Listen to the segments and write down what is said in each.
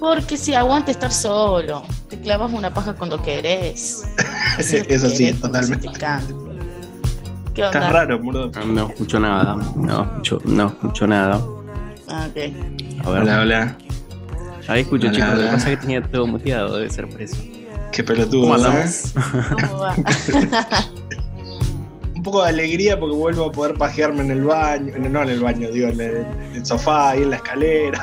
Porque si aguante estar solo, te clavas una paja cuando querés. Eso sí, totalmente. ¿Qué onda? Estás raro, Murdo. No escucho nada. No escucho, no escucho nada. Ah, ok. A ver. Hola, hola. Ahí escucho, Hola, chicos. Lo que pasa es que tenía todo muteado, debe ser por eso. Qué pelotudo. ¿Cómo ¿eh? andamos? ¿Cómo va? Un poco de alegría porque vuelvo a poder pajearme en el baño. No en el baño, digo, en el, en el sofá y en la escalera.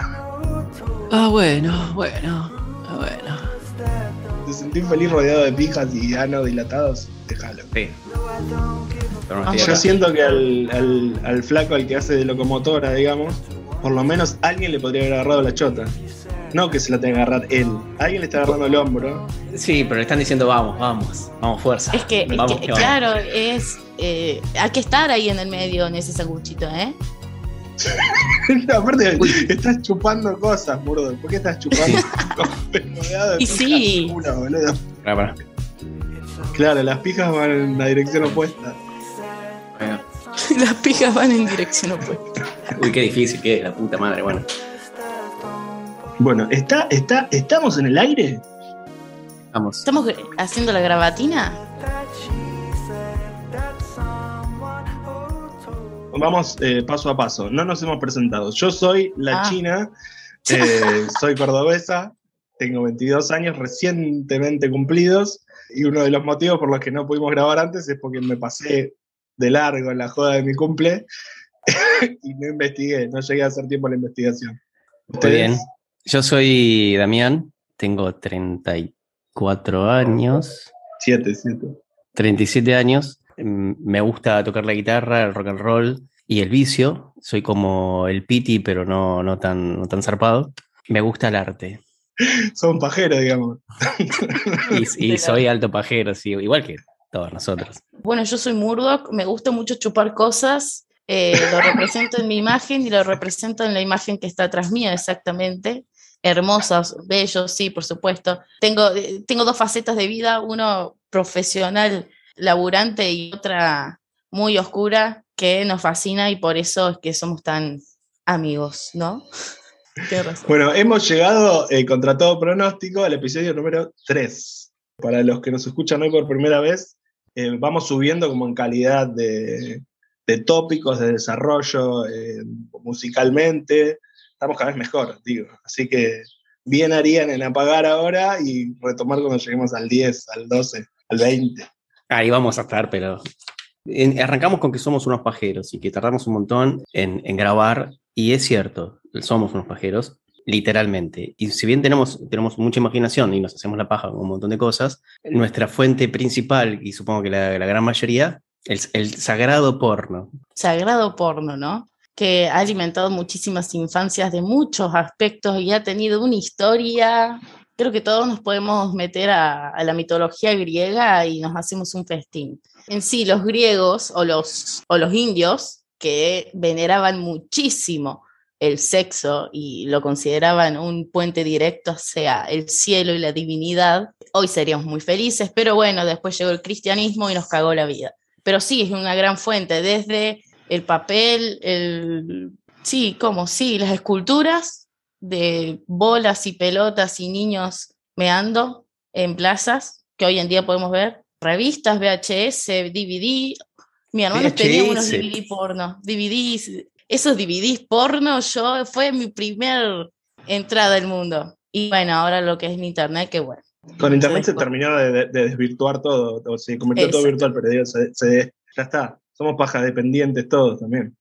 Ah, bueno, bueno, ah, bueno. Te sentí feliz rodeado de pijas y ano dilatados. Déjalo. Sí. Ah, Yo siento que al, al- al flaco, al que hace de locomotora, digamos, por lo menos alguien le podría haber agarrado la chota. No que se la tenga que agarrar él. Alguien le está agarrando el hombro. Sí, pero le están diciendo vamos, vamos, vamos, fuerza. Es que, es vamos, que, que vamos. claro, es. eh, hay que estar ahí en el medio, en ese sanguchito, ¿eh? Aparte, Uy. estás chupando cosas, murdo. ¿Por qué estás chupando? Y sí. culo, boludo? Claro, las pijas van en la dirección opuesta. Bueno. Las pijas van en dirección opuesta. Uy, qué difícil que es, la puta madre. Bueno, Bueno, ¿está, está, ¿estamos en el aire? vamos. ¿Estamos haciendo la gravatina? Vamos eh, paso a paso. No nos hemos presentado. Yo soy la Ah. China, eh, soy cordobesa, tengo 22 años recientemente cumplidos y uno de los motivos por los que no pudimos grabar antes es porque me pasé de largo en la joda de mi cumple y no investigué, no llegué a hacer tiempo a la investigación. Muy bien. Yo soy Damián, tengo 34 años, Siete, siete. 37 años. Mm, Me gusta tocar la guitarra, el rock and roll y el vicio. Soy como el piti, pero no, no, tan, no tan zarpado. Me gusta el arte. Son pajeros, digamos. Y, y soy alto pajero, sí, igual que todos nosotros. Bueno, yo soy Murdoch, me gusta mucho chupar cosas, eh, lo represento en mi imagen y lo represento en la imagen que está atrás mía, exactamente. Hermosos, bellos, sí, por supuesto. Tengo, eh, tengo dos facetas de vida, uno profesional, laburante y otra muy oscura que nos fascina y por eso es que somos tan amigos, ¿no? Bueno, hemos llegado eh, contra todo pronóstico al episodio número 3. Para los que nos escuchan hoy por primera vez, eh, vamos subiendo como en calidad de, de tópicos, de desarrollo, musicalmente. Estamos cada vez mejor, digo. Así que bien harían en apagar ahora y retomar cuando lleguemos al 10, al 12, al 20. Ahí vamos a estar, pero en- arrancamos con que somos unos pajeros y que tardamos un montón en, en grabar, y es cierto, somos unos pajeros, literalmente. Y si bien tenemos, tenemos mucha imaginación y nos hacemos la paja con un montón de cosas, nuestra fuente principal, y supongo que la, la gran mayoría, el, el sagrado porno. sagrado porno, ¿no? Que ha alimentado muchísimas infancias de muchos aspectos y ha tenido una historia. Creo que todos nos podemos meter a, a la mitología griega y nos hacemos un festín. En sí, los griegos o los, o los indios, que veneraban muchísimo el sexo y lo consideraban un puente directo hacia el cielo y la divinidad, hoy seríamos muy felices, pero bueno, después llegó el cristianismo y nos cagó la vida pero sí, es una gran fuente, desde el papel, el... Sí, ¿cómo? Sí, las esculturas de bolas y pelotas y niños meando en plazas, que hoy en día podemos ver, revistas, VHS, DVD. Mi hermano tenía unos VHS. DVD porno, DVDs, esos DVDs porno, yo fue mi primer entrada al mundo. Y bueno, ahora lo que es mi internet, que bueno. Con internet se Sí. terminó de, de- de desvirtuar todo, o se convirtió todo Exacto. virtual, pero digo, se- se- ya está. Somos paja dependientes todos también.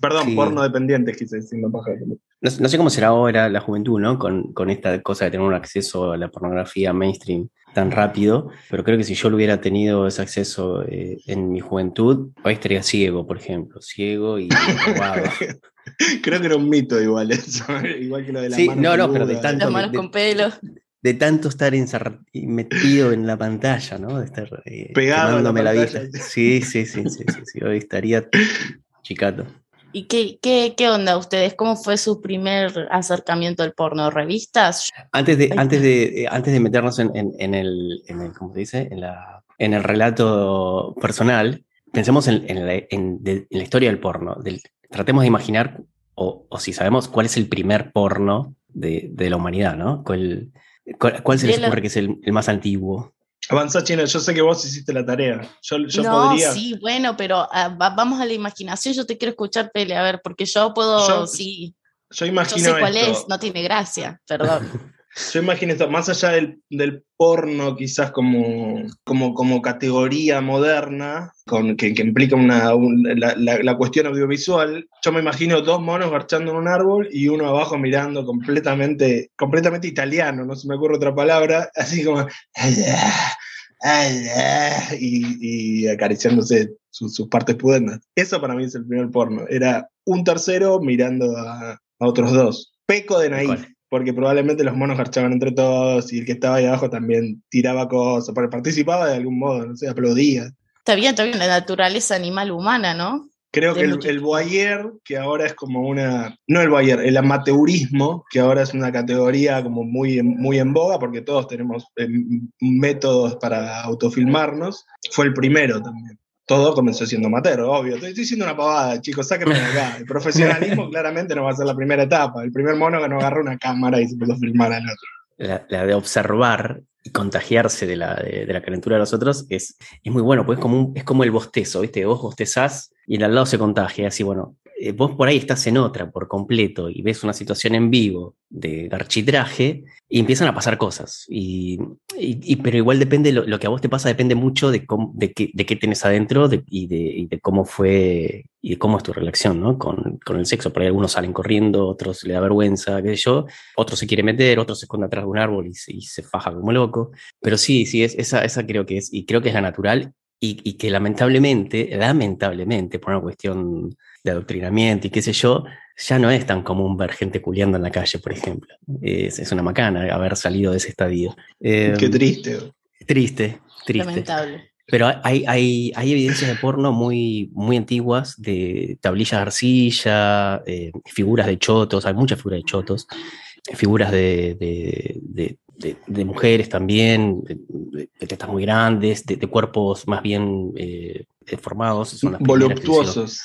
Perdón, Sí. porno dependientes quise decir, no paja dependientes. No, no sé cómo será ahora la juventud, ¿no? Con, con esta cosa de tener un acceso a la pornografía mainstream tan rápido, pero creo que si yo lo hubiera tenido ese acceso eh, en mi juventud, hoy estaría ciego, por ejemplo, ciego y robado. Creo que era un mito igual eso, igual que lo de la Sí, mano no, no, pero de tanto- Las manos de- con pelo. De tanto estar metido en la pantalla, ¿no? De estar eh, Pegado a la la, vista. Sí, sí, sí, sí, sí, sí, hoy estaría chicato. ¿Y qué, qué, qué onda ustedes? ¿Cómo fue su primer acercamiento al porno? ¿Revistas? Antes de, antes de, eh, antes de meternos en, en- en el, en el- ¿cómo se dice? En, la, en el relato personal, pensemos en, en la, en- de- en la historia del porno, del, tratemos de imaginar, o, si sabemos cuál es el primer porno de, la humanidad, ¿no? ¿Cuál, cuál, se les ocurre que es el, más antiguo? Avanza, China, yo sé que vos hiciste la tarea. Yo, no, sí, bueno, pero ah, vamos a la imaginación. Yo te quiero escuchar, Pele, a ver, porque yo puedo, sí. Yo imagino. Yo sé cuál es, no tiene gracia, perdón. Yo imagino esto, más allá del, porno, quizás como, como, como categoría moderna, con, que, implica una, la, cuestión audiovisual, yo me imagino dos monos garchando en un árbol y uno abajo mirando completamente, completamente italiano, no se me ocurre otra palabra, así como. Y, acariciándose sus, partes pudendas. Eso para mí es el primer porno. Era un tercero mirando a, otros dos. Peco de naif porque probablemente los monos garchaban entre todos y el que estaba ahí abajo también tiraba cosas, participaba de algún modo, no sé, aplaudía. Está bien, está bien, la naturaleza animal humana, ¿no? Creo que el, el, voyeur, que ahora es como una, no el voyeur, el amateurismo, que ahora es una categoría como muy, muy en boga, porque todos tenemos eh, métodos para autofilmarnos, fue el primero también todo comenzó siendo amateur, obvio. Estoy, diciendo una pavada, chicos, sáquenme de acá. El profesionalismo claramente no va a ser la primera etapa. El primer mono que no agarra una cámara y se puede filmar al otro. La, de observar y contagiarse de la, de, la calentura de los otros es, es muy bueno, pues es como, es como el bostezo, ¿viste? Vos bostezás y el al lado se contagia, así bueno. Eh, vos por ahí estás en otra por completo y ves una situación en vivo de architraje y empiezan a pasar cosas. Y, pero igual depende, lo, que a vos te pasa depende mucho de, de, qué, de qué tenés adentro y, de, cómo fue y de cómo es tu relación ¿no? con, con, el sexo. Por ahí algunos salen corriendo, otros le da vergüenza, qué sé yo, otros se quiere meter, otros se esconde atrás de un árbol y se, faja como loco. Pero sí, sí, es, esa, esa creo que es, y creo que es la natural y, y, que lamentablemente, lamentablemente, por una cuestión de adoctrinamiento y qué sé yo, ya no es tan común ver gente culiando en la calle, por ejemplo. Es, es una macana haber salido de ese estadio. Qué em, triste. Triste, triste. Lamentable. Pero hay, hay, hay, evidencias de porno muy, muy antiguas, de tablillas de arcilla, eh, figuras de chotos, hay muchas figuras de chotos, figuras de, de, de, mujeres también, de, tetas muy grandes, de, cuerpos más bien eh, deformados. Voluptuosos.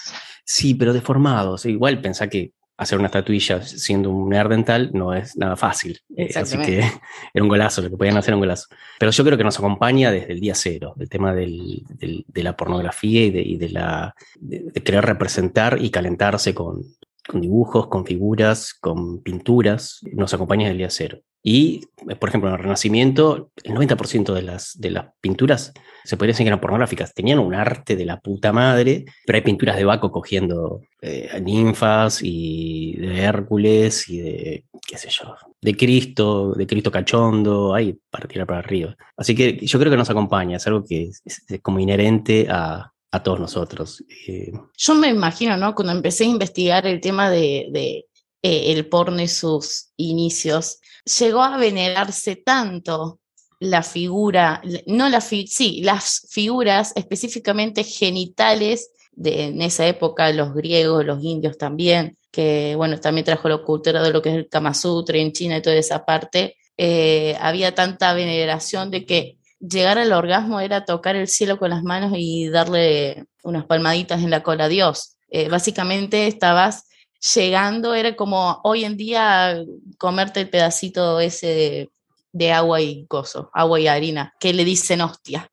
Sí, pero deformados. Igual pensá que hacer una estatuilla siendo un dental no es nada fácil. Eh, así que era un golazo, lo que podían hacer un golazo. Pero yo creo que nos acompaña desde el día cero, el tema del, de la pornografía y de, y de la, de, querer representar y calentarse con, con dibujos, con figuras, con pinturas, nos acompaña desde el día cero. Y, por ejemplo, en el Renacimiento, el 90% de las, de las pinturas se podría decir que eran pornográficas. Tenían un arte de la puta madre, pero hay pinturas de Baco cogiendo eh, ninfas y de Hércules y de, qué sé yo, de Cristo, de Cristo cachondo, hay para tirar para arriba. Así que yo creo que nos acompaña, es algo que es, como inherente a, a todos nosotros. Eh, yo me imagino, ¿no? Cuando empecé a investigar el tema de eh, el porno y sus inicios, llegó a venerarse tanto la figura, no la sí, las figuras específicamente genitales de en esa época, los griegos, los indios también, que bueno, también trajo la cultura de lo que es el Kama Sutra en China y toda esa parte, eh, había tanta veneración de que llegar al orgasmo era tocar el cielo con las manos y darle unas palmaditas en la cola a Dios. Eh, básicamente estabas llegando, era como hoy en día comerte el pedacito ese de agua y gozo, agua y harina, que le dicen hostia.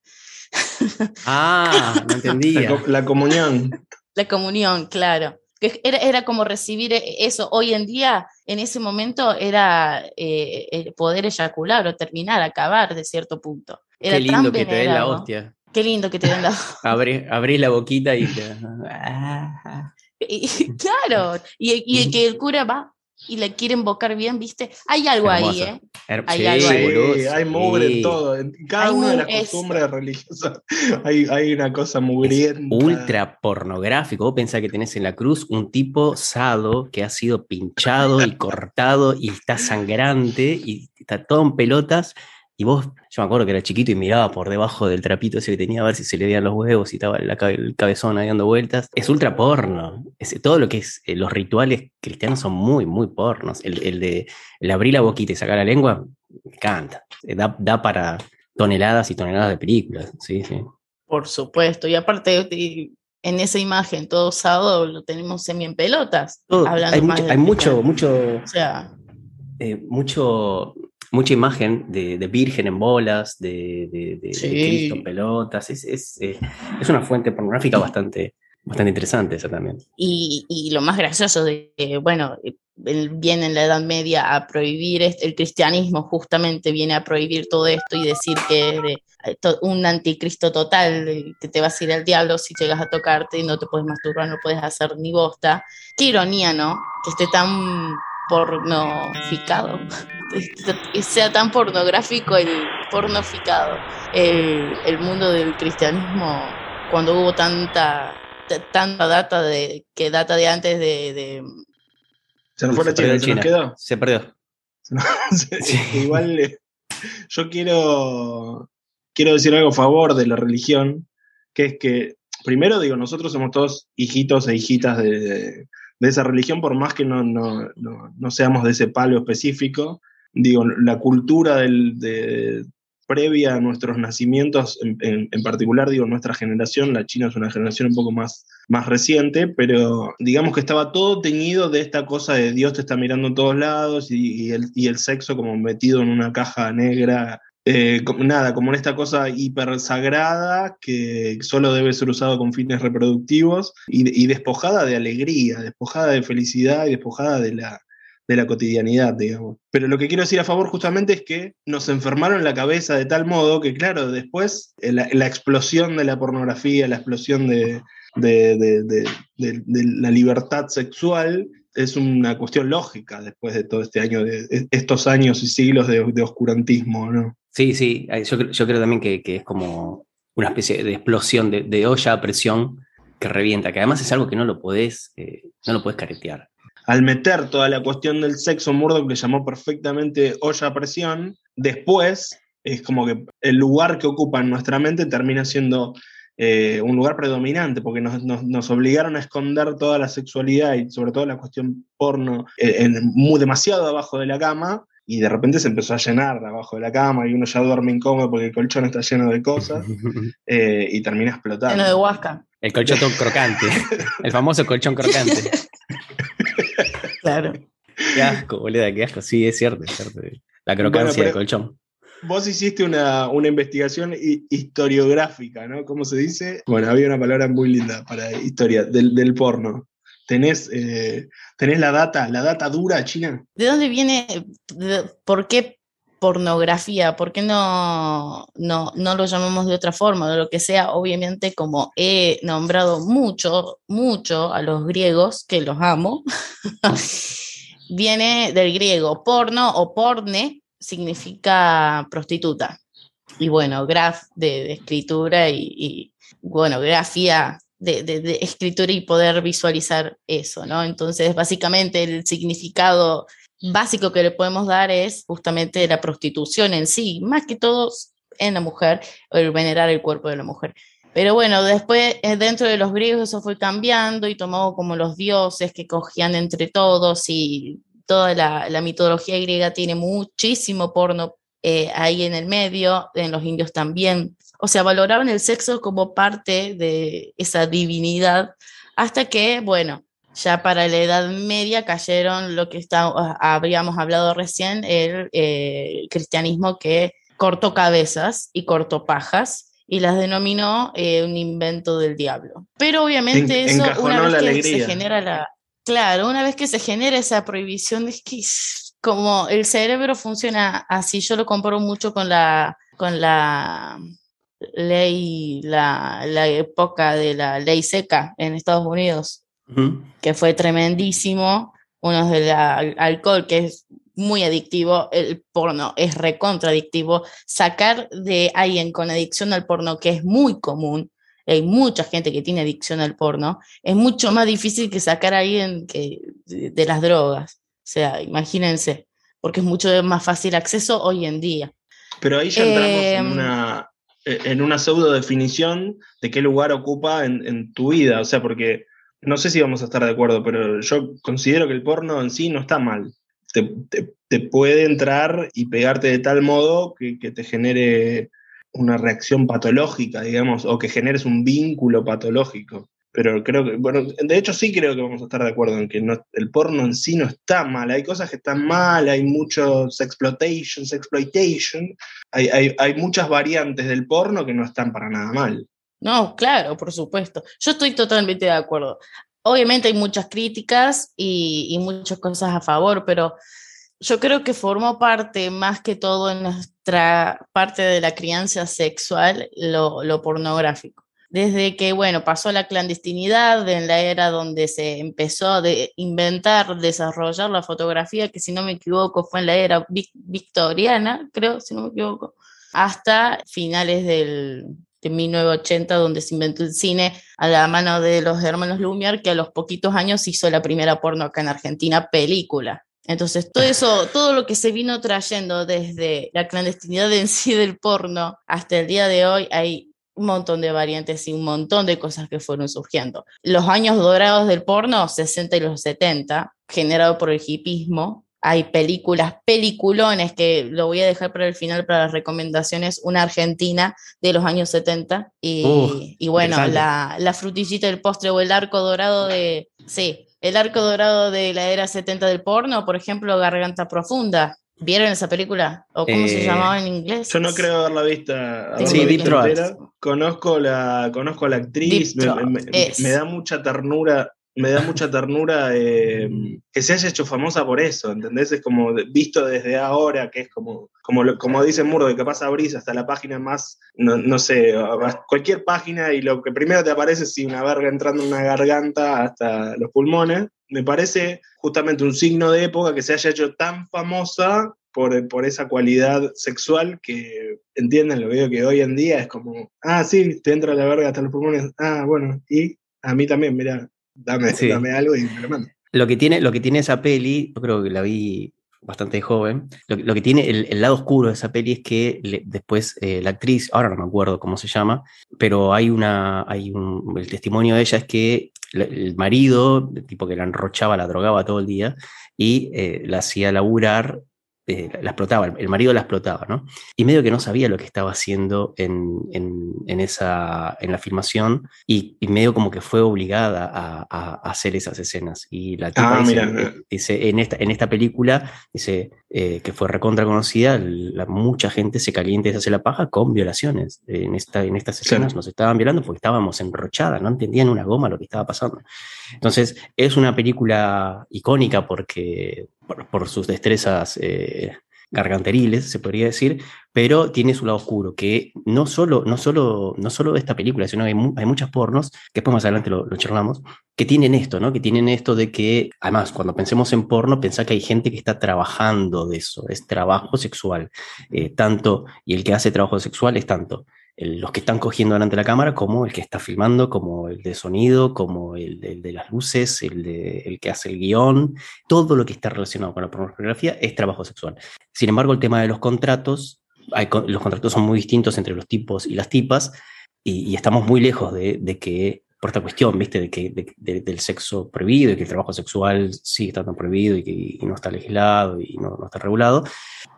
Ah, no entendía. La, comunión. La comunión, claro. Era, era, como recibir e, eso. Hoy en día, en ese momento, era eh, poder eyacular o terminar, acabar de cierto punto. Qué lindo que te den la hostia. Qué lindo que te den la Abrí, la boquita y te... claro, y, y, que el cura va y le quiere invocar bien, ¿viste? Hay algo ahí, ¿eh? Hay algo ahí. hay mugre en todo. En cada una de las costumbres religiosas hay, hay, una cosa mugrienta. ultra pornográfico. Vos pensás que tenés en la cruz un tipo sado que ha sido pinchado y cortado y está sangrante y está todo en pelotas y vos, yo me acuerdo que era chiquito y miraba por debajo del trapito ese que tenía a ver si se le veían los huevos y estaba el cabezón ahí dando vueltas. Es ultra porno. Es, todo lo que es eh, los rituales cristianos son muy, muy pornos. El, de abrir la boquita y sacar la lengua, me encanta. Eh, da, da, para toneladas y toneladas de películas. Sí, sí. Por supuesto. Y aparte, en esa imagen todo usado lo tenemos semi en pelotas. hay, mucho, mucho, eh, mucho, mucha imagen de, virgen en bolas, de, Cristo en pelotas. Es, eh, es, una fuente pornográfica bastante, bastante interesante esa también. Y, y lo más gracioso de que, bueno, viene en la Edad Media a prohibir, el cristianismo justamente viene a prohibir todo esto y decir que es eh, un anticristo total, que te vas a ir al diablo si llegas a tocarte y no te puedes masturbar, no puedes hacer ni bosta. Qué ironía, ¿no? Que esté tan pornoficado, sea tan pornográfico el pornoficado, el, el mundo del cristianismo, cuando hubo tanta tanta data de que data de antes de se nos fue la China, se nos quedó. Se perdió. Igual eh, yo quiero, quiero decir algo a favor de la religión, que es que, primero digo, nosotros somos todos hijitos e hijitas de, esa religión, por más que no, no, seamos de ese palo específico. Digo, la cultura de, previa a nuestros nacimientos, en, particular, digo, nuestra generación, la China es una generación un poco más, más reciente, pero digamos que estaba todo teñido de esta cosa de Dios te está mirando en todos lados y, el, sexo como metido en una caja negra. Eh, nada, como en esta cosa hiper sagrada que solo debe ser usado con fines reproductivos y despojada de alegría, despojada de felicidad y despojada de la, de la cotidianidad, digamos. Pero lo que quiero decir a favor justamente es que nos enfermaron la cabeza de tal modo que, claro, después eh, la, explosión de la pornografía, la explosión de, la libertad sexual es una cuestión lógica después de todo este año, de estos años y siglos de, oscurantismo, ¿no? Sí, sí, yo, creo también que, es como una especie de explosión de, olla a presión que revienta, que además es algo que no lo podés, eh, no lo podés caretear. Al meter toda la cuestión del sexo, Murdoch le llamó perfectamente olla a presión, después es como que el lugar que ocupa en nuestra mente termina siendo eh, un lugar predominante, porque nos, obligaron a esconder toda la sexualidad y sobre todo la cuestión porno eh, muy, demasiado abajo de la cama, y de repente se empezó a llenar abajo de la cama y uno ya duerme incómodo porque el colchón está lleno de cosas eh, y termina explotando. Lleno de huasca. El colchón crocante, el famoso colchón crocante. Claro. Qué asco, boludo, qué asco. Sí, es cierto, es cierto. La crocancia del colchón. Vos hiciste una, investigación historiográfica, ¿no? ¿Cómo se dice? Bueno, había una palabra muy linda para historia del, porno. ¿Tenés, eh, ¿Tenés la data, la data dura china? ¿De dónde viene, por qué pornografía? ¿Por qué no, no, no lo llamamos de otra forma? De lo que sea, obviamente, como he nombrado mucho, mucho a los griegos, que los amo, viene del griego porno o porne, significa prostituta. Y bueno, graf de, escritura y, bueno, grafía de, de, escritura y poder visualizar eso, ¿no? Entonces, básicamente el significado básico que le podemos dar es justamente la prostitución en sí, más que todo en la mujer, el venerar el cuerpo de la mujer. Pero bueno, después eh, dentro de los griegos eso fue cambiando y tomó como los dioses que cogían entre todos y toda la, mitología griega tiene muchísimo porno eh, ahí en el medio, en los indios también. O sea, valoraban el sexo como parte de esa divinidad hasta que, bueno, ya para la Edad Media cayeron lo que está, habríamos hablado recién, el eh, cristianismo que cortó cabezas y cortó pajas y las denominó eh, un invento del diablo. Pero obviamente eso, una vez que se genera la... Claro, una vez que se genera esa prohibición, es que como el cerebro funciona así, yo lo comparo mucho con la, con la ley, la, la época de la ley seca en Estados Unidos que fue tremendísimo. Uno del alcohol, que es muy adictivo, el porno es recontradictivo. Sacar de alguien con adicción al porno, que es muy común, hay mucha gente que tiene adicción al porno, es mucho más difícil que sacar a alguien que, de, las drogas. O sea, imagínense, porque es mucho más fácil acceso hoy en día. Pero ahí ya entramos en em, una, en una pseudo definición de qué lugar ocupa en, tu vida. O sea, porque no sé si vamos a estar de acuerdo, pero yo considero que el porno en sí no está mal. Te, puede entrar y pegarte de tal modo que, te genere una reacción patológica, digamos, o que generes un vínculo patológico. Pero creo que, bueno, de hecho sí creo que vamos a estar de acuerdo en que no, el porno en sí no está mal, hay cosas que están mal, hay muchos exploitation, exploitation, hay, hay, hay muchas variantes del porno que no están para nada mal. No, claro, por supuesto. Yo estoy totalmente de acuerdo. Obviamente hay muchas críticas y, y, muchas cosas a favor, pero yo creo que formó parte más que todo en nuestra parte de la crianza sexual lo, lo pornográfico desde que, bueno, pasó la clandestinidad en la era donde se empezó a inventar, desarrollar la fotografía, que si no me equivoco fue en la era victoriana, creo, si no me equivoco, hasta finales del, de 1980, donde se inventó el cine a la mano de los hermanos Lumière, que a los poquitos años hizo la primera porno acá en Argentina, película. Entonces, todo eso, todo lo que se vino trayendo desde la clandestinidad en sí del porno hasta el día de hoy, hay un montón de variantes y un montón de cosas que fueron surgiendo. Los años dorados del porno, 60 y los 70, generado por el hipismo, hay películas, peliculones que lo voy a dejar para el final para las recomendaciones, una argentina de los años 70 y, y bueno, la, la, frutillita del postre o el arco dorado de, sí, el arco dorado de la era 70 del porno, por ejemplo, Garganta Profunda, ¿Vieron esa película? ¿O cómo se eh, llamaba en inglés? Yo no creo haberla vista. sí, Deep Conozco la, conozco a la actriz, me, da mucha ternura, me da mucha ternura eh, que se haya hecho famosa por eso, ¿entendés? Es como visto desde ahora, que es como, como, como dice Murdo, que capaz abrís hasta la página más, no, no, sé, cualquier página y lo que primero te aparece es si una verga entrando en una garganta hasta los pulmones me parece justamente un signo de época que se haya hecho tan famosa por, por esa cualidad sexual que, entienden, lo veo que hoy en día es como, ah, sí, te entra la verga hasta los pulmones, ah, bueno, y a mí también, mira, dame, dame algo y me lo mando. Lo que, tiene, lo que tiene esa peli, yo creo que la vi bastante joven. Lo, que tiene el, lado oscuro de esa peli es que después eh, la actriz, ahora no me acuerdo cómo se llama, pero hay una, hay un, el testimonio de ella es que el marido, el tipo que la enrochaba, la drogaba todo el día y eh, la hacía laburar eh, la explotaba, el, marido la explotaba, ¿no? Y medio que no sabía lo que estaba haciendo en, en, esa, en la filmación y, medio como que fue obligada a, hacer esas escenas. Y la tipa ah, dice, en, esta, en esta película, dice eh, que fue recontra conocida, la, mucha gente se caliente y se hace la paja con violaciones. En, esta, en estas escenas nos estaban violando porque estábamos enrochadas, no entendían una goma lo que estaba pasando. Entonces, es una película icónica porque por, sus destrezas eh, garganteriles, se podría decir, pero tiene su lado oscuro, que no solo, no solo, no solo esta película, sino hay, hay muchas pornos, que después más adelante lo, charlamos, que tienen esto, ¿no? Que tienen esto de que, además, cuando pensemos en porno, pensá que hay gente que está trabajando de eso, es trabajo sexual, eh, tanto, y el que hace trabajo sexual es tanto los que están cogiendo delante de la cámara, como el que está filmando, como el de sonido, como el, de las luces, el, de, el que hace el guion, todo lo que está relacionado con la pornografía es trabajo sexual. Sin embargo, el tema de los contratos, los contratos son muy distintos entre los tipos y las tipas, y, estamos muy lejos de, que, por esta cuestión, ¿viste? De que, del sexo prohibido y que el trabajo sexual sigue estando prohibido y que no está legislado y no está regulado,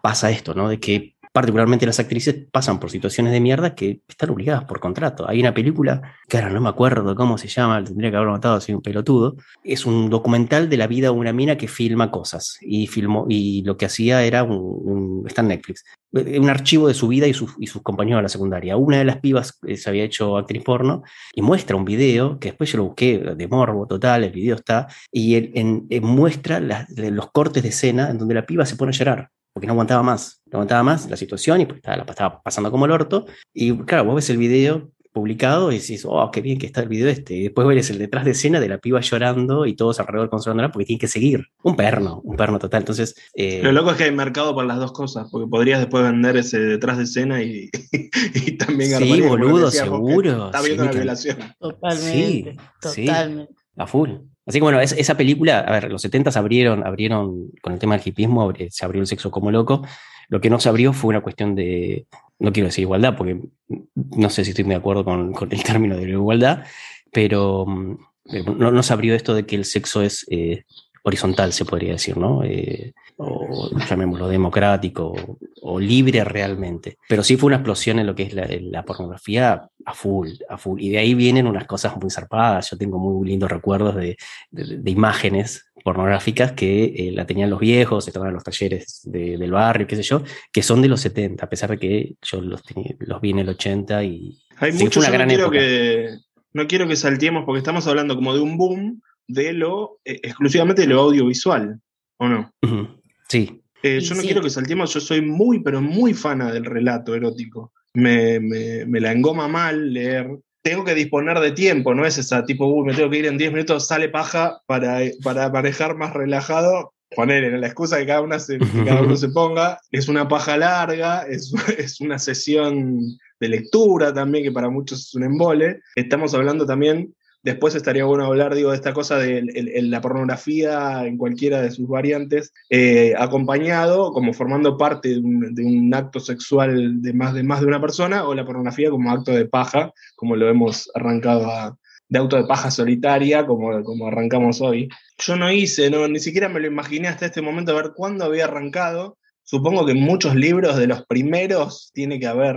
pasa esto, ¿no? De que particularmente las actrices, pasan por situaciones de mierda que están obligadas por contrato. Hay una película, que ahora no me acuerdo cómo se llama, tendría que haberlo matado así un pelotudo, es un documental de la vida de una mina que filma cosas y filmó, y lo que hacía era un, está en Netflix, un archivo de su vida y, sus compañeros de la secundaria. Una de las pibas eh, se había hecho actriz porno y muestra un video, que después yo lo busqué de morbo total, el video está, y en, muestra los cortes de escena en donde la piba se pone a llorar porque no aguantaba más, no aguantaba más la situación y pues estaba, la estaba pasando como el orto. Y claro, vos ves el video publicado y decís, oh, qué bien que está el video este. Y después ves el detrás de escena de la piba llorando y todos alrededor consolándola porque tiene que seguir. Un perno, un perno total. Entonces. Eh, Lo loco es que hay mercado para las dos cosas, porque podrías después vender ese detrás de escena y, y también Sí, boludo, seguro. Está viendo la violación. Totalmente. totalmente. a full. Así que bueno, esa película, a ver, los 70 abrieron, abrieron con el tema del hipismo, se abrió el sexo como loco. Lo que no se abrió fue una cuestión de, no quiero decir igualdad, porque no sé si estoy de acuerdo con, el término de igualdad, pero mm, no, no, se abrió esto de que el sexo es eh, horizontal, se podría decir, ¿no? Eh, o llamémoslo democrático o, libre realmente. Pero sí fue una explosión en lo que es la, pornografía a full, a full. Y de ahí vienen unas cosas muy zarpadas. Yo tengo muy lindos recuerdos de, imágenes pornográficas que eh, la tenían los viejos, estaban en los talleres del barrio, qué sé yo, que son de los 70, a pesar de que yo los, los vi en el 80 y... Hay mucho, una gran no quiero, que, no quiero que saltemos porque estamos hablando como de un boom de lo eh, exclusivamente de lo audiovisual, ¿o no? Sí. Eh, yo no quiero que saltemos, yo soy muy, pero muy fana del relato erótico. Me, me, la engoma mal leer. Tengo que disponer de tiempo, no es esa tipo, uy, me tengo que ir en 10 minutos, sale paja para, para manejar más relajado. Poner en la excusa que cada, una se, cada uno se ponga. Es una paja larga, es, es una sesión de lectura también, que para muchos es un embole. Estamos hablando también Después estaría bueno hablar, digo, de esta cosa de la pornografía en cualquiera de sus variantes, eh, acompañado, como formando parte de un, acto sexual de más, de más de una persona, o la pornografía como acto de paja, como lo hemos arrancado de auto de paja solitaria, como, como arrancamos hoy. Yo no hice, no, ni siquiera me lo imaginé hasta este momento a ver cuándo había arrancado. Supongo que en muchos libros de los primeros tiene que haber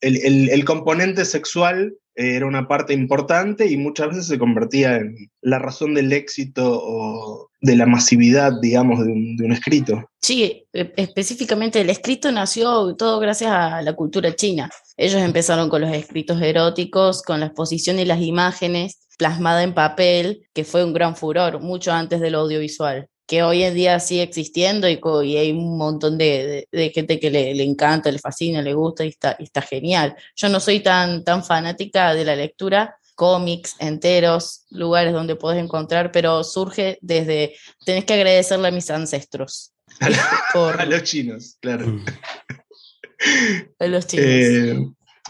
el componente sexual era una parte importante y muchas veces se convertía en la razón del éxito o de la masividad, digamos, de un, escrito. Sí, e, específicamente el escrito nació todo gracias a la cultura china. Ellos empezaron con los escritos eróticos, con la exposición y las imágenes plasmada en papel, que fue un gran furor, mucho antes del audiovisual que hoy en día sigue existiendo y, hay un montón de, gente que le, encanta, le fascina, le gusta y está, está genial. Yo no soy tan, tan fanática de la lectura, cómics enteros, lugares donde puedes encontrar, pero surge desde, tenés que agradecerle a mis ancestros. A, los chinos, claro. Mm. a los chinos. Eh,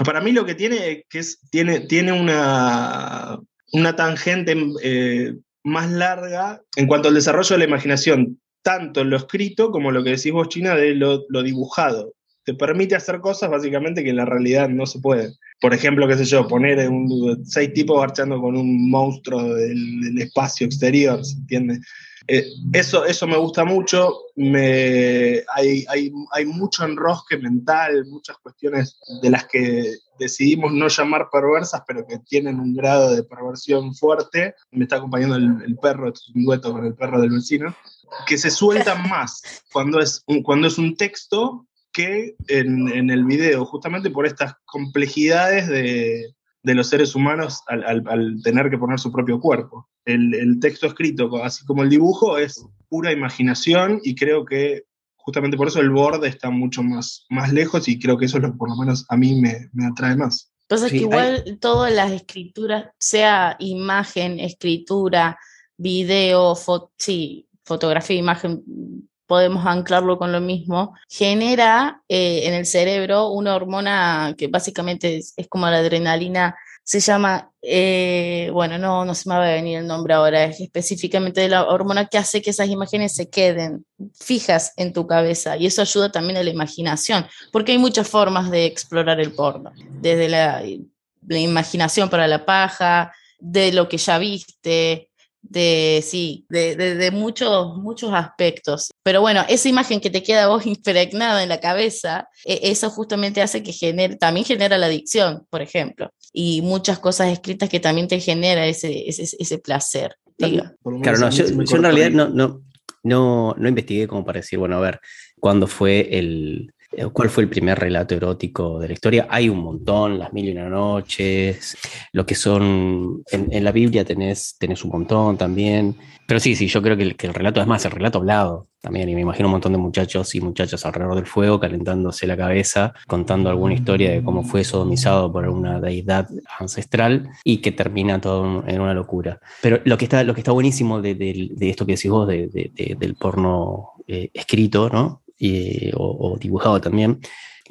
para mí lo que tiene, que es, tiene, tiene una, una tangente eh, más larga en cuanto al desarrollo de la imaginación, tanto lo escrito como lo que decís vos, China, de lo, dibujado. Te permite hacer cosas básicamente que en la realidad no se pueden. Por ejemplo, qué sé yo, poner un, seis tipos marchando con un monstruo del, espacio exterior, ¿se entiende? Eh, eso, eso me gusta mucho. Me, hay, hay, hay, mucho enrosque mental, muchas cuestiones de las que decidimos no llamar perversas, pero que tienen un grado de perversión fuerte. Me está acompañando el, perro, es con el perro del vecino, que se sueltan más cuando es un, cuando es un texto que en, en el video, justamente por estas complejidades de, de los seres humanos al, al, tener que poner su propio cuerpo. El, el, texto escrito, así como el dibujo, es pura imaginación y creo que justamente por eso el borde está mucho más, más lejos y creo que eso es lo que por lo menos a mí me, me atrae más. Pues que igual todas las escrituras, sea imagen, escritura, video, sí, fotografía, imagen, podemos anclarlo con lo mismo, genera eh, en el cerebro una hormona que básicamente es, como la adrenalina, se llama, eh, bueno, no, no se me va a venir el nombre ahora, es específicamente de la hormona que hace que esas imágenes se queden fijas en tu cabeza y eso ayuda también a la imaginación, porque hay muchas formas de explorar el porno, desde la, imaginación para la paja, de lo que ya viste, de, sí, de, de, muchos, muchos aspectos. Pero bueno, esa imagen que te queda vos impregnada en la cabeza, e, eso justamente hace que genere, también genera la adicción, por ejemplo, y muchas cosas escritas que también te genera ese, ese, ese placer. Claro, no, yo, en realidad no, no, no, no investigué como para decir, bueno, a ver, cuándo fue el, ¿Cuál fue el primer relato erótico de la historia? Hay un montón, las mil y una noches, lo que son, en, la Biblia tenés, tenés un montón también, pero sí, sí, yo creo que el, que el, relato es más, el relato hablado también, y me imagino un montón de muchachos y muchachas alrededor del fuego calentándose la cabeza, contando alguna historia de cómo fue sodomizado por una deidad ancestral y que termina todo en una locura. Pero lo que está, lo que está buenísimo de, esto que decís vos, del porno eh, escrito, ¿no? O, dibujado también,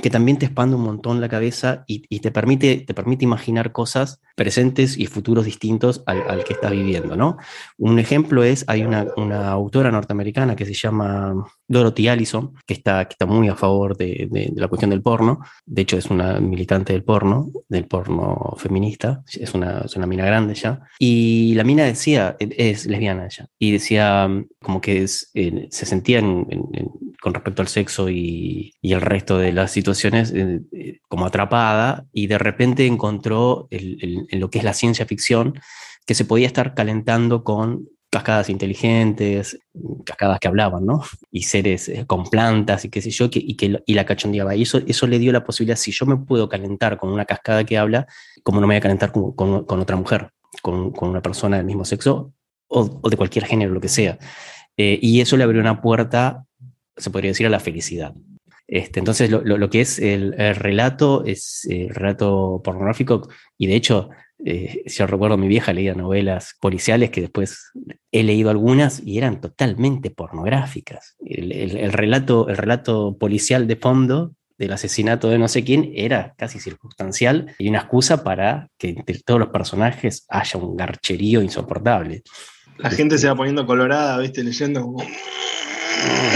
que también te expande un montón la cabeza y, te, permite, te permite imaginar cosas presentes y futuros distintos al, que estás viviendo, ¿no? Un ejemplo es, hay una, una autora norteamericana que se llama Dorothy Allison, que está, que está muy a favor de, la cuestión del porno, de hecho es una militante del porno, del porno feminista, es una, es una mina grande ya, y la mina decía, es lesbiana ella, y decía como que es, se sentía con respecto al sexo y, y, el resto de las situaciones eh, eh, como atrapada, y de repente encontró en lo que es la ciencia ficción, que se podía estar calentando con cascadas inteligentes, cascadas que hablaban, ¿no? Y seres eh, con plantas y qué sé yo, y, que, y la cachondeaba. Y eso, eso le dio la posibilidad, si yo me puedo calentar con una cascada que habla, ¿cómo no me voy a calentar con, con, otra mujer, con, con, una persona del mismo sexo o, de cualquier género, lo que sea? Eh, y eso le abrió una puerta, se podría decir, a la felicidad. Este, entonces, lo, lo, que es el, el relato es el relato pornográfico, y de hecho, eh, yo recuerdo mi vieja leía novelas policiales que después he leído algunas y eran totalmente pornográficas. El, relato, el relato policial de fondo del asesinato de no sé quién era casi circunstancial y una excusa para que entre todos los personajes haya un garcherío insoportable. La gente se va poniendo colorada, viste, leyendo como...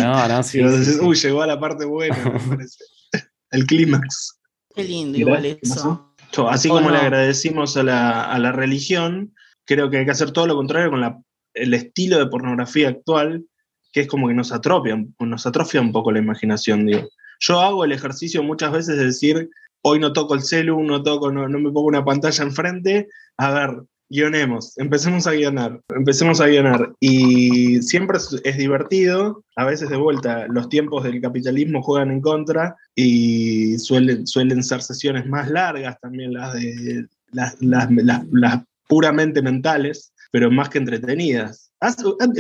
No, no, sí. Uy, llegó a la parte buena, me parece. El clímax. Qué lindo, igual eso. Así como le agradecimos a la, religión, creo que hay que hacer todo lo contrario con el estilo de pornografía actual, que es como que nos atrofia, nos atrofia un poco la imaginación, digo. Yo hago el ejercicio muchas veces de decir, hoy no toco el celu, no toco, no, no me pongo una pantalla enfrente, a ver, guionemos, empecemos a guionar, empecemos a guionar. Y siempre es, divertido, a veces de vuelta los tiempos del capitalismo juegan en contra y suelen, suelen ser sesiones más largas también las de las, las, puramente mentales, pero más que entretenidas.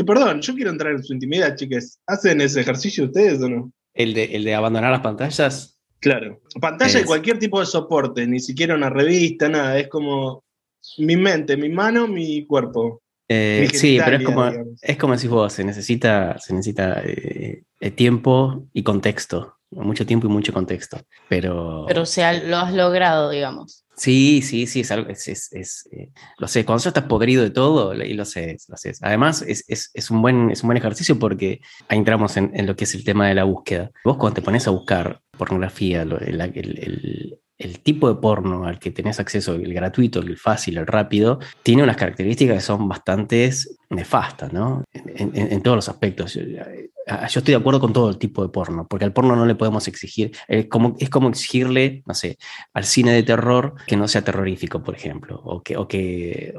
Perdón, yo quiero entrar en su intimidad, chiques. ¿Hacen ese ejercicio ustedes o no? ¿El de, el de abandonar las pantallas? Claro. Pantalla de cualquier tipo de soporte, ni siquiera una revista, nada. Es como, mi mente, mi mano, mi cuerpo. Eh, sí, pero es como, es como decís vos, se necesita, se necesita eh, eh, tiempo y contexto, mucho tiempo y mucho contexto, pero... Pero o sea, lo has logrado, digamos. Sí, sí, sí, es algo, es, es, lo sé, cuando ya estás podrido de todo, y lo sé, lo sé. Además, es, un buen, es un buen ejercicio porque ahí entramos en, lo que es el tema de la búsqueda. Vos cuando te pones a buscar pornografía, el el tipo de porno al que tenés acceso, el gratuito, el fácil, el rápido, tiene unas características que son bastante nefastas, ¿no? En, todos los aspectos. Eh, yo, estoy de acuerdo con todo el tipo de porno, porque al porno no le podemos exigir, es como, es como exigirle, no sé, al cine de terror que no sea terrorífico, por ejemplo, o que... O que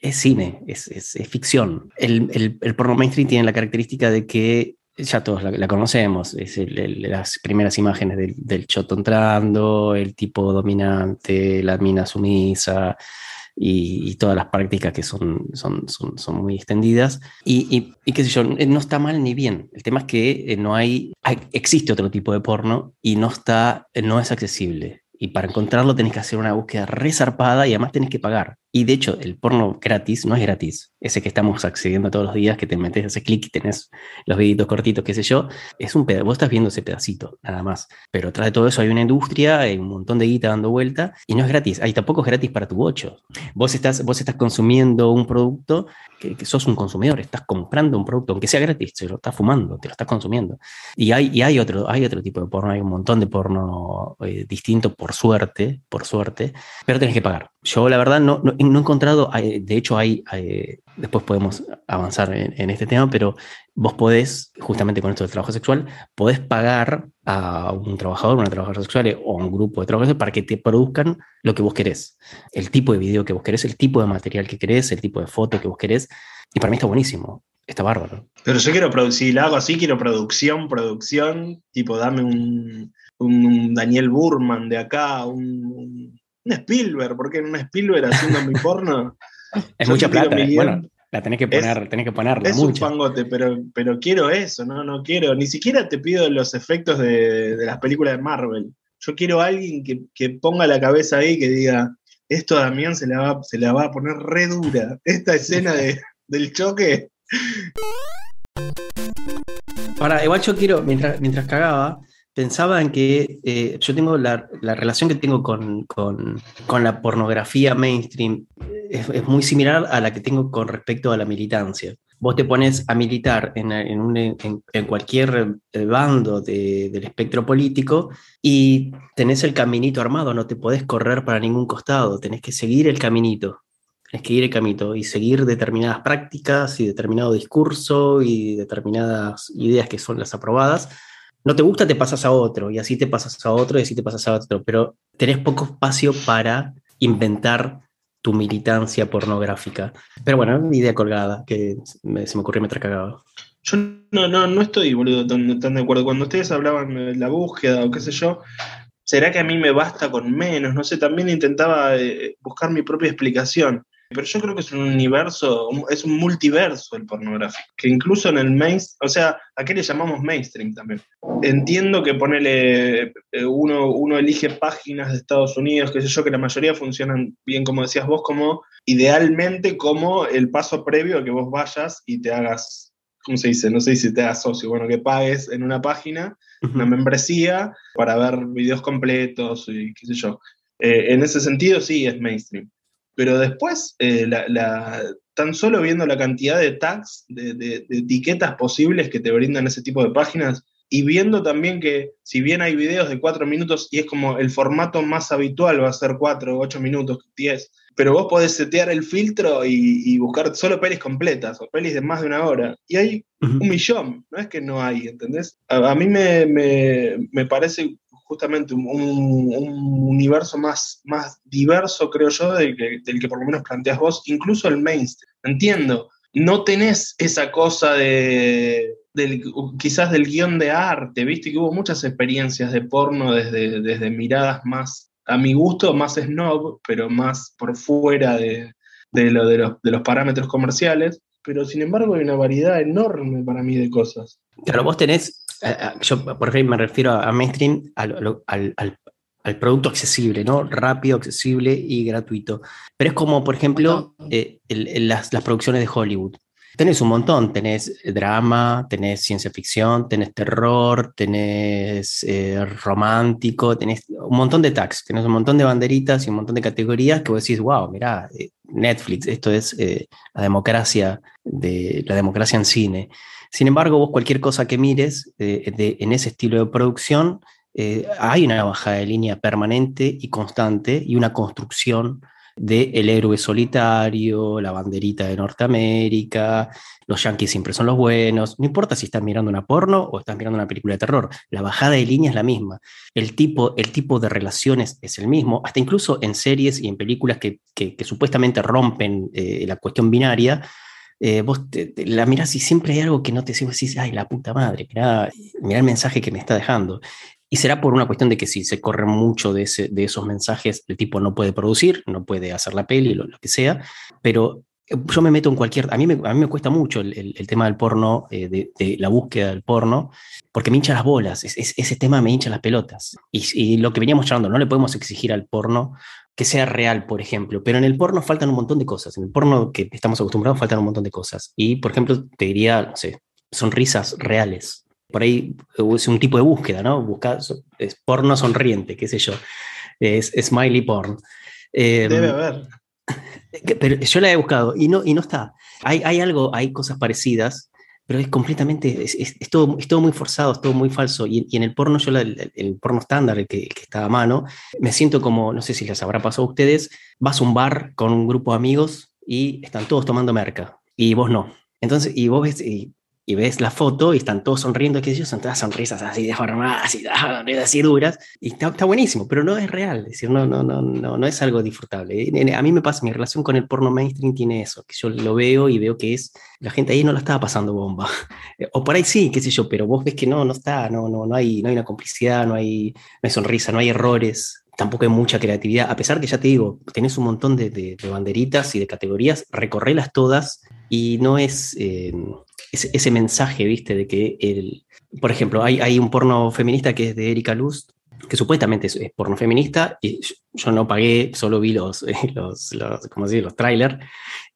es cine, es, es, ficción. El, el, el porno mainstream tiene la característica de que ya todos la, conocemos, es las primeras imágenes del, del, choto entrando, el tipo dominante, la mina sumisa y, todas las prácticas que son, son, son, son muy extendidas. Y, y, qué sé yo, no está mal ni bien. El tema es que eh, no hay, hay, existe otro tipo de porno y no, está, no es accesible. Y para encontrarlo tenés que hacer una búsqueda resarpada y además tenés que pagar. Y de hecho, el porno gratis no es gratis. Ese que estamos accediendo todos los días, que te metes, ese clic y tenés los videitos cortitos, qué sé yo, es un pedazo. Vos estás viendo ese pedacito, nada más. Pero tras de todo eso hay una industria, hay un montón de guita dando vuelta y no es gratis. Ahí tampoco es gratis para tu bocho. Vos estás, vos estás consumiendo un producto que, sos un consumidor, estás comprando un producto, aunque sea gratis, te lo estás fumando, te lo estás consumiendo. Y hay, y hay, otro, hay otro tipo de porno, hay un montón de porno eh, distinto, por suerte, por suerte, pero tenés que pagar. Yo la verdad no, he encontrado, de hecho hay, después podemos avanzar en, este tema, pero vos podés, justamente con esto del trabajo sexual, podés pagar a un trabajador, una trabajadora sexual o a un grupo de trabajadores para que te produzcan lo que vos querés, el tipo de video que vos querés, el tipo de material que querés, el tipo de foto que vos querés, y para mí está buenísimo. Está bárbaro. Pero yo quiero producir, si lo hago así, quiero producción, producción, tipo dame un, un Daniel Burman de acá, un, un Spielberg, porque en un Spielberg haciendo mi porno. Es mucha plata. Eh. Bueno, la tenés que poner, es, tenés que ponerla. Es un pangote, pero, pero quiero eso, ¿no? No quiero. Ni siquiera te pido los efectos de, las películas de Marvel. Yo quiero a alguien que, ponga la cabeza ahí y que diga, esto a Damián se la va, se la va a poner re dura. Esta escena de, del choque. Ahora, igual yo quiero, mientras, mientras cagaba, pensaba en que eh, yo tengo la, relación que tengo con, la pornografía mainstream es, muy similar a la que tengo con respecto a la militancia. Vos te pones a militar en, en, cualquier eh, bando del espectro político y tenés el caminito armado, no te podés correr para ningún costado, tenés que seguir el caminito. Tenés que ir el caminito y seguir determinadas prácticas y determinado discurso y determinadas ideas que son las aprobadas no te gusta, te pasas a otro, y así te pasas a otro, y así te pasas a otro, pero tenés poco espacio para inventar tu militancia pornográfica. Pero bueno, idea colgada, que se me ocurrió mientras cagaba. Yo no, no, no estoy, tan, de acuerdo. Cuando ustedes hablaban de la búsqueda o qué sé yo, ¿será que a mí me basta con menos? No sé, también intentaba eh, buscar mi propia explicación. Pero yo creo que es un universo, es un multiverso el pornográfico, que incluso en el mainstream, o sea, ¿a qué le llamamos mainstream también? Entiendo que ponele, eh, uno, uno elige páginas de Estados Unidos, qué sé yo, que la mayoría funcionan bien, como decías vos, como idealmente como el paso previo a que vos vayas y te hagas, ¿cómo se dice? No sé si te hagas socio, bueno, que pagues en una página, una membresía, para ver videos completos y qué sé yo. Eh, en ese sentido sí es mainstream pero después, eh, tan solo viendo la cantidad de tags, de, etiquetas posibles que te brindan ese tipo de páginas, y viendo también que si bien hay videos de cuatro minutos y es como el formato más habitual va a ser cuatro, ocho minutos, diez, pero vos podés setear el filtro y, buscar solo pelis completas o pelis de más de una hora. Y hay un millón, no es que no hay, ¿entendés? A, mí me, me, parece justamente un, universo más, más diverso, creo yo, del que, del que por lo menos planteas vos, incluso el mainstream. Entiendo, no tenés esa cosa de, del, quizás del guion de arte, viste que hubo muchas experiencias de porno desde, desde miradas más, a mi gusto, más snob, pero más por fuera de, de, lo, de, los, de los parámetros comerciales, pero sin embargo hay una variedad enorme para mí de cosas. Claro, vos tenés yo por ejemplo me refiero a mainstream, al, al, producto accesible, ¿no? Rápido, accesible y gratuito. Pero es como, por ejemplo, eh, las, las, producciones de Hollywood. Tenés un montón, tenés drama, tenés ciencia ficción, tenés terror, tenés romántico, tenés un montón de tags, tenés un montón de banderitas y un montón de categorías que vos decís, wow, mirá, Netflix, esto es la democracia de la democracia en cine. Sin embargo, vos cualquier cosa que mires eh, en ese estilo de producción, eh, hay una bajada de línea permanente y constante y una construcción de el héroe solitario, la banderita de Norteamérica, los yankees siempre son los buenos, no importa si estás mirando una porno o estás mirando una película de terror, la bajada de línea es la misma, el tipo, el tipo de relaciones es el mismo, hasta incluso en series y en películas que, supuestamente rompen eh, la cuestión binaria, eh, vos la mirás y siempre hay algo que no te sigue, decís, ay, la puta madre, mirá, el mensaje que me está dejando. Y será por una cuestión de que si se corre mucho de, ese, de esos mensajes, el tipo no puede producir, no puede hacer la peli, lo, lo que sea, pero eh, yo me meto en cualquier, a mí me, a mí me cuesta mucho el, el, tema del porno, eh, de, la búsqueda del porno, porque me hincha las bolas, ese tema me hincha las pelotas. Y, y, lo que veníamos charlando, no le podemos exigir al porno que sea real, por ejemplo. Pero en el porno faltan un montón de cosas. En el porno que estamos acostumbrados faltan un montón de cosas. Y, por ejemplo, te diría, no sé, sonrisas reales. Por ahí es un tipo de búsqueda, ¿no? Buscar es porno sonriente, qué sé yo. Es, smiley porn. Em, Debe haber. Pero yo la he buscado y no, y no está. Hay, hay algo, hay cosas parecidas, pero es completamente, es, todo, es todo muy forzado, es todo muy falso. Y, en el porno, yo el, porno estándar, el que, que, está a mano, me siento como, no sé si les habrá pasado a ustedes, vas a un bar con un grupo de amigos y están todos tomando merca y vos no. Entonces, y vos ves, y y ves la foto y están todos sonriendo, sé yo, son todas sonrisas así deformadas y así duras, y está, está, buenísimo, pero no es real, es decir, no, no, no, no, no es algo disfrutable. A mí me pasa, mi relación con el porno mainstream tiene eso, que yo lo veo y veo que es, la gente ahí no la estaba pasando bomba, o por ahí sí, qué sé yo, pero vos ves que no, no está, no, no, no, hay, no hay una complicidad, no hay, no hay sonrisa, no hay errores, tampoco hay mucha creatividad, a pesar que ya te digo, tenés un montón de, de, banderitas y de categorías, recorrelas todas y no es... Eh, ese, mensaje, ¿viste? De que, el, por ejemplo, hay, hay un porno feminista que es de Erika Luz, que supuestamente es, porno feminista, y yo no pagué, solo vi los, los, los, ¿cómo los trailers.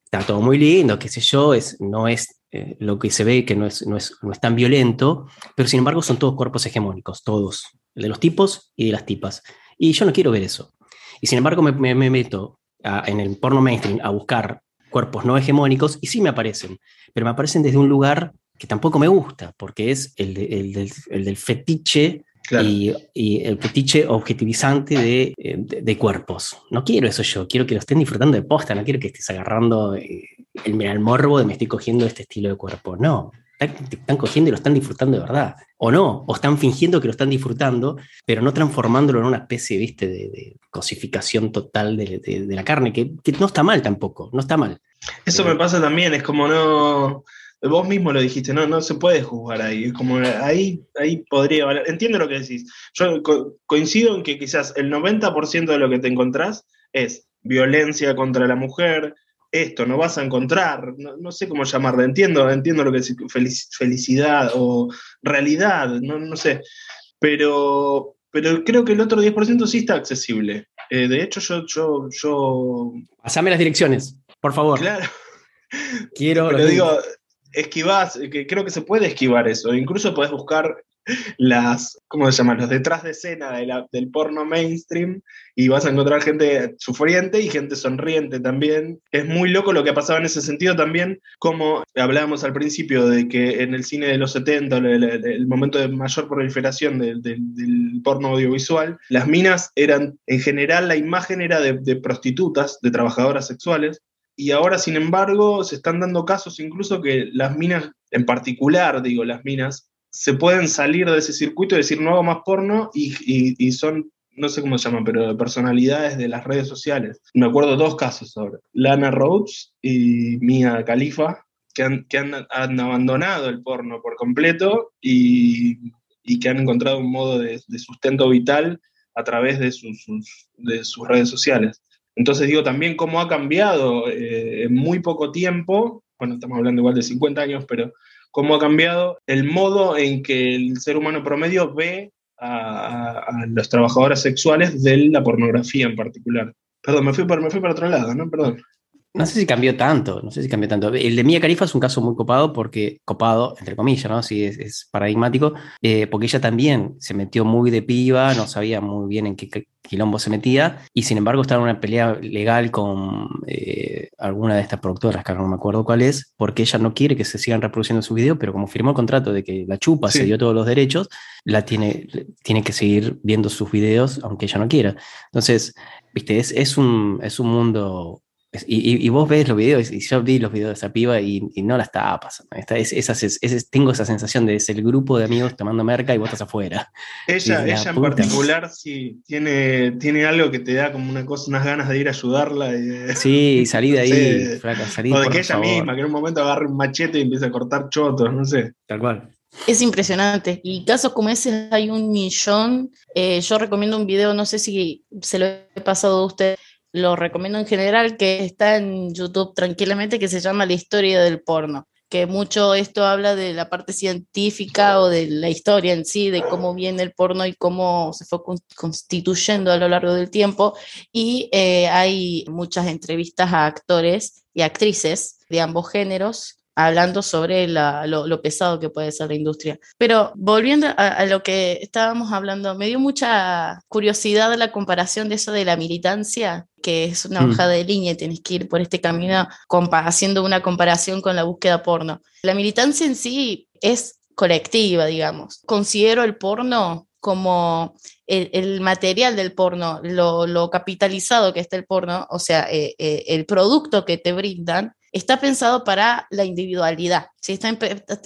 Está todo muy lindo, qué sé yo, es, no es eh, lo que se ve que no es, no, es, no es tan violento, pero sin embargo son todos cuerpos hegemónicos, todos, de los tipos y de las tipas. Y yo no quiero ver eso. Y sin embargo me, me, me meto en el porno mainstream a buscar cuerpos no hegemónicos y sí me aparecen, pero me aparecen desde un lugar que tampoco me gusta, porque es el, de, el, del, el del, fetiche claro. y, y, el fetiche objetivizante de, de, de, cuerpos. No quiero eso yo, quiero que lo estén disfrutando de posta, no quiero que estés agarrando eh, el, el morbo de me estoy cogiendo este estilo de cuerpo, no. Están, están cogiendo y lo están disfrutando de verdad. O no, o están fingiendo que lo están disfrutando, pero no transformándolo en una especie, viste, de, de cosificación total de, de, de la carne, que, que, no está mal tampoco, no está mal. Eso me pasa también, es como no. Vos mismo lo dijiste, no, no se puede juzgar ahí. Es como ahí, ahí podría valer. Entiendo lo que decís. Yo co coincido en que quizás el 90% de lo que te encontrás es violencia contra la mujer, esto, no vas a encontrar, no, no, sé cómo llamarlo, entiendo, entiendo lo que es felicidad o realidad, no, no sé, pero, pero creo que el otro 10% sí está accesible. Eh, de hecho, yo, yo, yo... Pasame las direcciones, por favor. Claro. Quiero... Pero digo, esquivas, que creo que se puede esquivar eso, incluso puedes buscar las, ¿cómo se llaman? Los detrás de escena del porno mainstream y vas a encontrar gente sufriente y gente sonriente también. Es muy loco lo que ha pasado en ese sentido también, como hablábamos al principio de que en el cine de los 70, el, momento de mayor proliferación de, de, del porno audiovisual, las minas eran, en general, la imagen era de prostitutas, de trabajadoras sexuales, y ahora, sin embargo, se están dando casos incluso que las minas, en particular, digo, las minas, se pueden salir de ese circuito y decir no hago más porno y, y, son, no sé cómo se llaman, pero personalidades de las redes sociales. Me acuerdo dos casos ahora. Lana Rhodes y Mia Khalifa, que han, que han, abandonado el porno por completo y, y que han encontrado un modo de, sustento vital a través de sus, sus, de sus redes sociales. Entonces digo también cómo ha cambiado eh, en muy poco tiempo, bueno, estamos hablando igual de 50 años, pero cómo ha cambiado el modo en que el ser humano promedio ve a, a los trabajadores sexuales de la pornografía en particular. Perdón, me fui, me fui para otro lado, ¿no? Perdón. No sé si cambió tanto, no sé si cambió tanto. El de Mia Califa es un caso muy copado porque, copado, entre comillas, ¿no? Sí, es, es paradigmático, eh, porque ella también se metió muy de piba, no sabía muy bien en qué quilombo se metía, y sin embargo estaba en una pelea legal con eh, alguna de estas productoras, que no me acuerdo cuál es, porque ella no quiere que se sigan reproduciendo su video, pero como firmó el contrato de que la chupa sí. se dio todos los derechos, la tiene, tiene que seguir viendo sus videos, aunque ella no quiera. Entonces, viste, es, es, un, es un mundo y, y, y, vos ves los videos, y yo vi los videos de esa piba y, y no la estaba pasando. Está, es, es, es, tengo esa sensación de ser el grupo de amigos tomando merca y vos estás afuera. Ella, ella en particular sí tiene, tiene algo que te da como una cosa, unas ganas de ir a ayudarla. Y, sí, salí de ahí, sí. flaca, salí, O de que ella favor. misma, que en un momento agarre un machete y empiece a cortar chotos, no sé. Tal cual. Es impresionante. Y casos como ese hay un millón. Eh, yo recomiendo un video, no sé si se lo he pasado a usted lo recomiendo en general, que está en YouTube tranquilamente, que se llama La historia del porno, que mucho esto habla de la parte científica o de la historia en sí, de cómo viene el porno y cómo se fue constituyendo a lo largo del tiempo. Y eh, hay muchas entrevistas a actores y actrices de ambos géneros hablando sobre la, lo, lo, pesado que puede ser la industria. Pero volviendo a, a, lo que estábamos hablando, me dio mucha curiosidad la comparación de eso de la militancia, que es una mm. hoja de línea y tienes que ir por este camino haciendo una comparación con la búsqueda porno. La militancia en sí es colectiva, digamos. Considero el porno como el, el, material del porno, lo, lo, capitalizado que está el porno, o sea, eh, eh, el producto que te brindan, está pensado para la individualidad, ¿sí? está,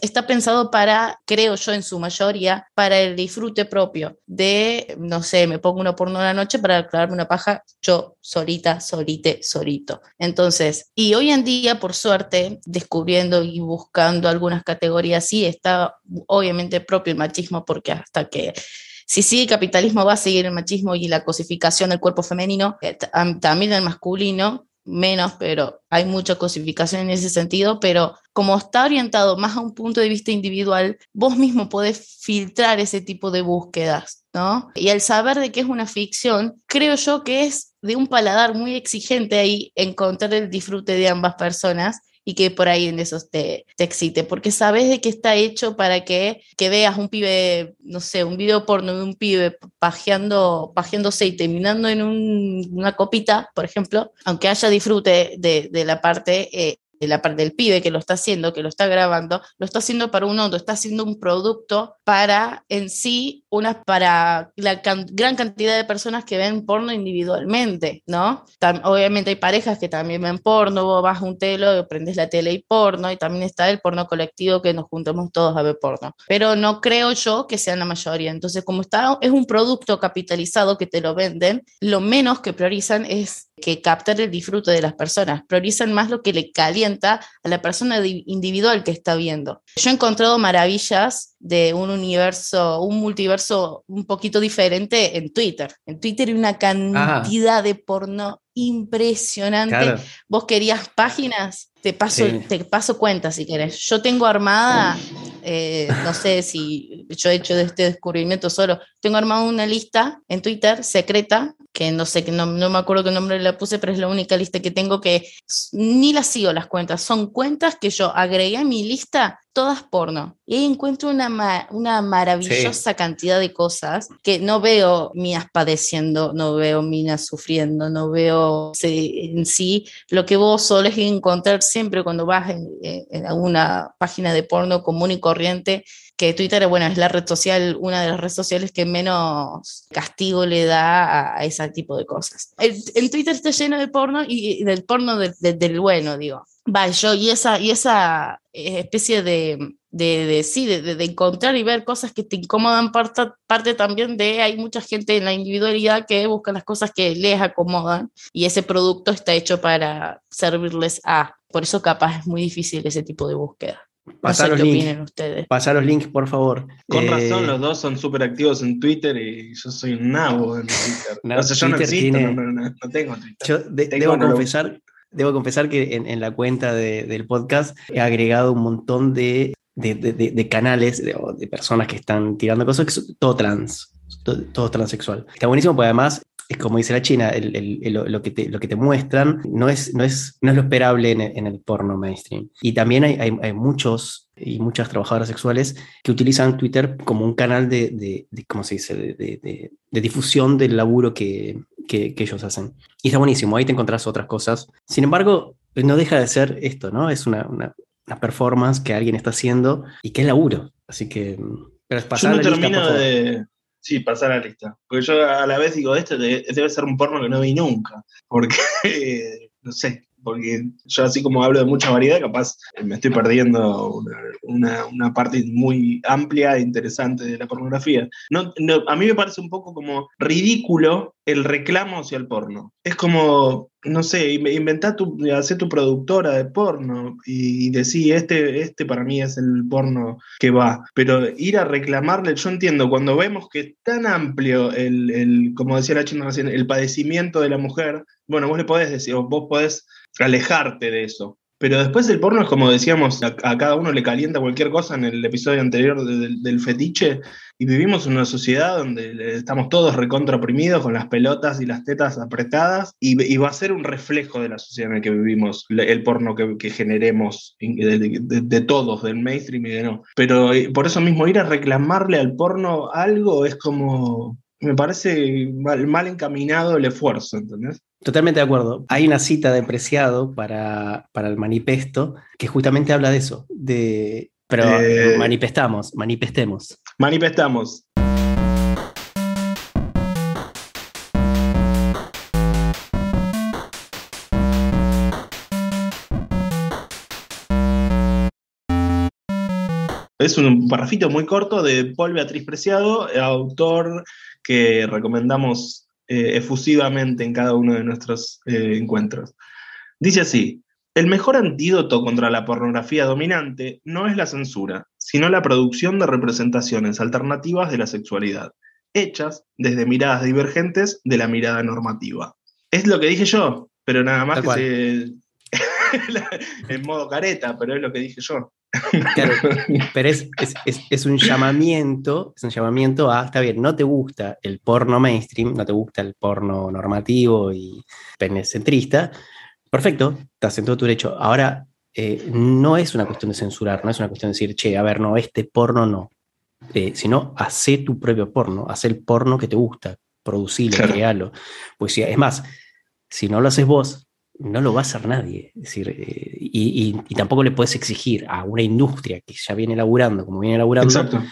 está pensado para, creo yo en su mayoría, para el disfrute propio de, no sé, me pongo una porno en la noche para aclararme una paja yo solita, solite, solito. Entonces, y hoy en día, por suerte, descubriendo y buscando algunas categorías, sí está obviamente propio el machismo, porque hasta que si sí, el capitalismo va a seguir el machismo y la cosificación del cuerpo femenino, eh, también el masculino, menos, pero hay mucha cosificación en ese sentido, pero como está orientado más a un punto de vista individual, vos mismo podés filtrar ese tipo de búsquedas, ¿no? Y al saber de que es una ficción, creo yo que es de un paladar muy exigente ahí encontrar el disfrute de ambas personas y que por ahí en eso te, te excite, porque sabes de que está hecho para que, que veas un pibe, no sé, un video porno de un pibe pajeando, pajeándose y terminando en una copita, por ejemplo, aunque haya disfrute de, de la parte eh, de la parte del pibe que lo está haciendo, que lo está grabando, lo está haciendo para un otro, está haciendo un producto para en sí, una, para la gran cantidad de personas que ven porno individualmente, ¿no? obviamente hay parejas que también ven porno, vos vas a un telo, prendes la tele y porno, y también está el porno colectivo que nos juntamos todos a ver porno. Pero no creo yo que sean la mayoría. Entonces, como está, es un producto capitalizado que te lo venden, lo menos que priorizan es que captar el disfrute de las personas, priorizan más lo que le calienta a la persona individual que está viendo. Yo he encontrado maravillas de un universo, un multiverso un poquito diferente en Twitter. En Twitter hay una cantidad de porno impresionante. Vos querías páginas, te paso, te paso cuentas si querés. Yo tengo armada, eh, no sé si yo he hecho de este descubrimiento solo, tengo armada una lista en Twitter secreta que no sé, que no, no, me acuerdo qué nombre le puse, pero es la única lista que tengo que ni las sigo las cuentas, son cuentas que yo agregué a mi lista, todas porno. Y ahí encuentro una, una maravillosa cantidad de cosas que no veo mías padeciendo, no veo minas sufriendo, no veo en sí lo que vos solés encontrar siempre cuando vas en, en alguna página de porno común y corriente que Twitter, bueno, es la red social, una de las redes sociales que menos castigo le da a, ese tipo de cosas. El, Twitter está lleno de porno y, del porno del bueno, digo. Va, yo, y esa, y esa especie de, de, de sí, de, de, encontrar y ver cosas que te incomodan, parte, parte también de, hay mucha gente en la individualidad que busca las cosas que les acomodan y ese producto está hecho para servirles a. Por eso capaz es muy difícil ese tipo de búsqueda. Pasar los links. ustedes. Pasar los links, por favor. Con razón, eh, los dos son súper activos en Twitter y yo soy un nabo en Twitter. No, yo no existo, no, tengo Twitter. Yo debo, confesar, debo confesar que en, la cuenta del podcast he agregado un montón de, de canales de, personas que están tirando cosas que son todo trans, todo, todo transexual. Está buenísimo porque además como dice la China, lo, que te, lo que te muestran no es, no es, no es lo esperable en el, porno mainstream. Y también hay, hay, muchos y muchas trabajadoras sexuales que utilizan Twitter como un canal de, de, ¿cómo se dice?, de, difusión del laburo que, que, ellos hacen. Y está buenísimo, ahí te encontrás otras cosas. Sin embargo, no deja de ser esto, ¿no? Es una, una, performance que alguien está haciendo y que es laburo. Así que... Pero es pasar Yo no termino de Sí, pasar a la lista. Porque yo a la vez digo, esto debe ser un porno que no vi nunca. Porque, no sé, porque yo así como hablo de mucha variedad, capaz me estoy perdiendo una, parte muy amplia e interesante de la pornografía. No, a mí me parece un poco como ridículo el reclamo hacia el porno. Es como, no sé, inventá tu, hacer tu productora de porno y, decir, este, este para mí es el porno que va. Pero ir a reclamarle, yo entiendo, cuando vemos que es tan amplio el, el como decía la china recién, el padecimiento de la mujer, bueno, vos le podés decir, vos podés alejarte de eso. Pero después el porno es como decíamos, a, cada uno le calienta cualquier cosa en el episodio anterior del fetiche, y vivimos en una sociedad donde estamos todos recontra oprimidos, con las pelotas y las tetas apretadas, y, va a ser un reflejo de la sociedad en la que vivimos, el porno que, generemos de, todos, del mainstream y de no. Pero eh, por eso mismo ir a reclamarle al porno algo es como, me parece mal, mal encaminado el esfuerzo, ¿entendés? Totalmente de acuerdo. Hay una cita de Preciado para, el manifesto que justamente habla de eso, de, pero eh, manifestamos, manifestemos. Manifestamos. Es un parrafito muy corto de Paul Beatriz Preciado, autor que recomendamos eh, efusivamente en cada uno de nuestros eh, encuentros. Dice así, el mejor antídoto contra la pornografía dominante no es la censura, sino la producción de representaciones alternativas de la sexualidad, hechas desde miradas divergentes de la mirada normativa. Es lo que dije yo, pero nada más que se... en modo careta, pero es lo que dije yo. Claro, pero es, es, un llamamiento, es un llamamiento a, está bien, no te gusta el porno mainstream, no te gusta el porno normativo y penecentrista, perfecto, estás en todo tu derecho. Ahora, eh, no es una cuestión de censurar, no es una cuestión de decir, che, a ver, no, este porno no. Eh, sino hace tu propio porno, hace el porno que te gusta, producirlo, Claro. crealo. Pues es más, si no lo haces vos, no lo va a hacer nadie. Es decir, eh, y, y- y tampoco le puedes exigir a una industria que ya viene laburando, como viene laburando, Exacto.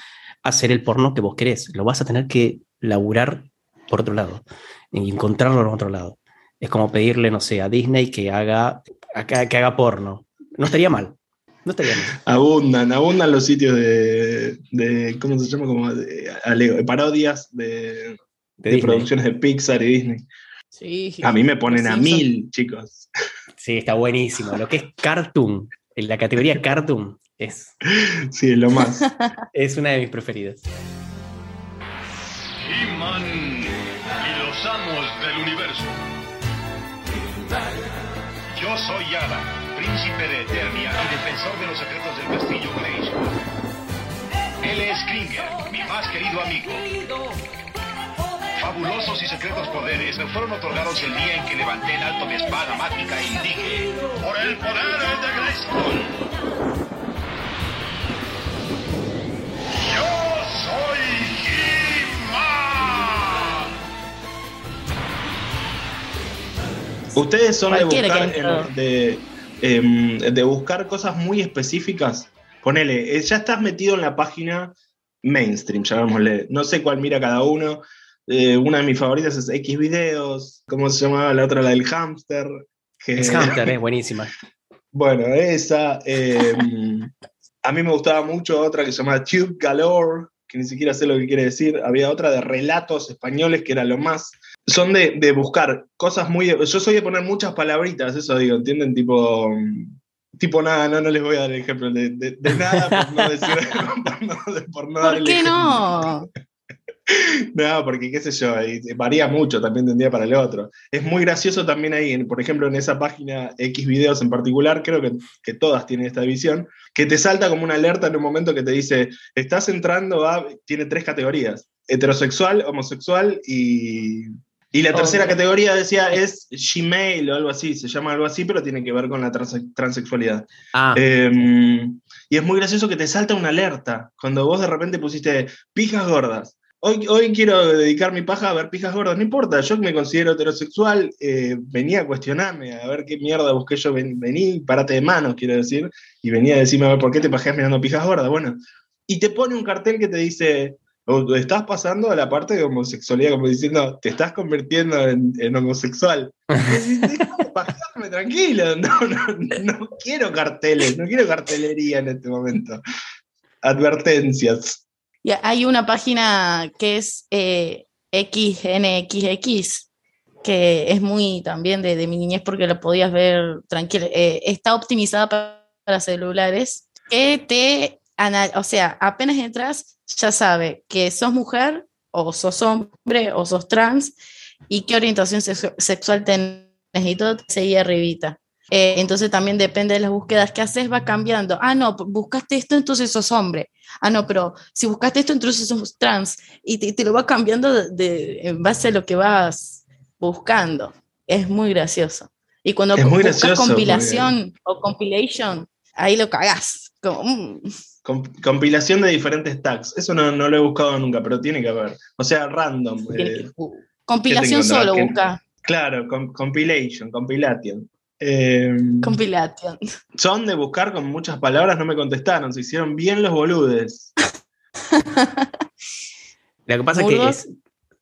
hacer el porno que vos querés. Lo vas a tener que laburar por otro lado y encontrarlo en otro lado. Es como pedirle, no sé, a Disney que haga, que, que haga porno. No estaría mal. No estaría mal. Abundan, abundan los sitios de, de ¿cómo se llama? Como de, ale- parodias de, De producciones de Pixar y Disney. Sí. A mí me ponen a mil, chicos. Sí, está buenísimo. Lo que es cartoon, en la categoría cartoon, es, Sí, lo más. es una de mis preferidas. He-Man y los amos del universo. Yo soy Yada, príncipe de Eternia y defensor de los secretos del castillo Grayskull. Él es Kringer, mi más querido amigo. Fabulosos y secretos poderes me fueron otorgados el día en que levanté en alto mi espada mágica e indiqué por el poder de Grayskull. Yo soy He-Man. Ustedes son de buscar, en- de, em, de buscar cosas muy específicas. Ponele, eh, ya estás metido en la página mainstream, llamémosle. No sé cuál mira cada uno. Eh, una de mis favoritas es X videos. ¿Cómo se llamaba la otra? La del hámster. que- Es Hunter, es buenísima. Bueno, esa. eh, a mí me gustaba mucho otra que se llama Tube Galore, que ni siquiera sé lo que quiere decir. Había otra de relatos españoles que era lo más. Son de, de buscar cosas muy. Yo soy de poner muchas palabritas, eso digo, ¿entienden? Tipo. Tipo nada, no, no les voy a dar el ejemplo de, de- de nada por no decir. por no, por no dar ¿Por el qué ejemplo. no? No, porque qué sé yo, varía mucho también de un día para el otro. Es muy gracioso también ahí, en- por ejemplo, en esa página X videos en particular, creo que, que todas tienen esta visión, que te salta como una alerta en un momento que te dice, estás entrando a, tiene tres categorías, heterosexual, homosexual y... Y la tercera categoría decía es Gmail o algo así, se llama algo así, pero tiene que ver con la transe- transexualidad. Ah, Eh, y es muy gracioso que te salta una alerta cuando vos de repente pusiste pijas gordas. Hoy, hoy quiero dedicar mi paja a ver pijas gordas. No importa, yo me considero heterosexual, eh, venía a cuestionarme, a ver qué mierda busqué yo. Ven- vení, parate de manos, quiero decir, y venía a decirme, a ver, ¿por qué te pajeas mirando pijas gordas? Bueno, y te pone un cartel que te dice, estás pasando a la parte de homosexualidad, como diciendo, te estás convirtiendo en, en homosexual. Y decís, "Déjame pajearme tranquilo, no, no, no quiero carteles, no quiero cartelería en este momento. Advertencias. Y hay una página que es eh, XNXX, que es muy también de, de mi niñez porque la podías ver tranquila. Eh, está optimizada pa- para celulares, que te, o sea, apenas entras, ya sabe que sos mujer, o sos hombre, o sos trans, y qué orientación sexu- sexual tenés, y todo te seguía arribita. Eh, entonces también depende de las búsquedas que haces, va cambiando. Ah, no, buscaste esto, entonces sos hombre. Ah, no, pero si buscaste esto, entonces sos trans. Y te, te lo va cambiando de, de- en base a lo que vas buscando. Es muy gracioso. Y cuando Es muy buscas gracioso, compilación o compilation, ahí lo cagás. Como, mm, Com- compilación de diferentes tags. Eso no, no lo he buscado nunca, pero tiene que haber. O sea, random. eh, que- uh, compilación solo busca. claro, com- compilation, compilation. Eh, Compilation. son de buscar con muchas palabras, no me contestaron. Se hicieron bien los boludes. Lo que pasa es que.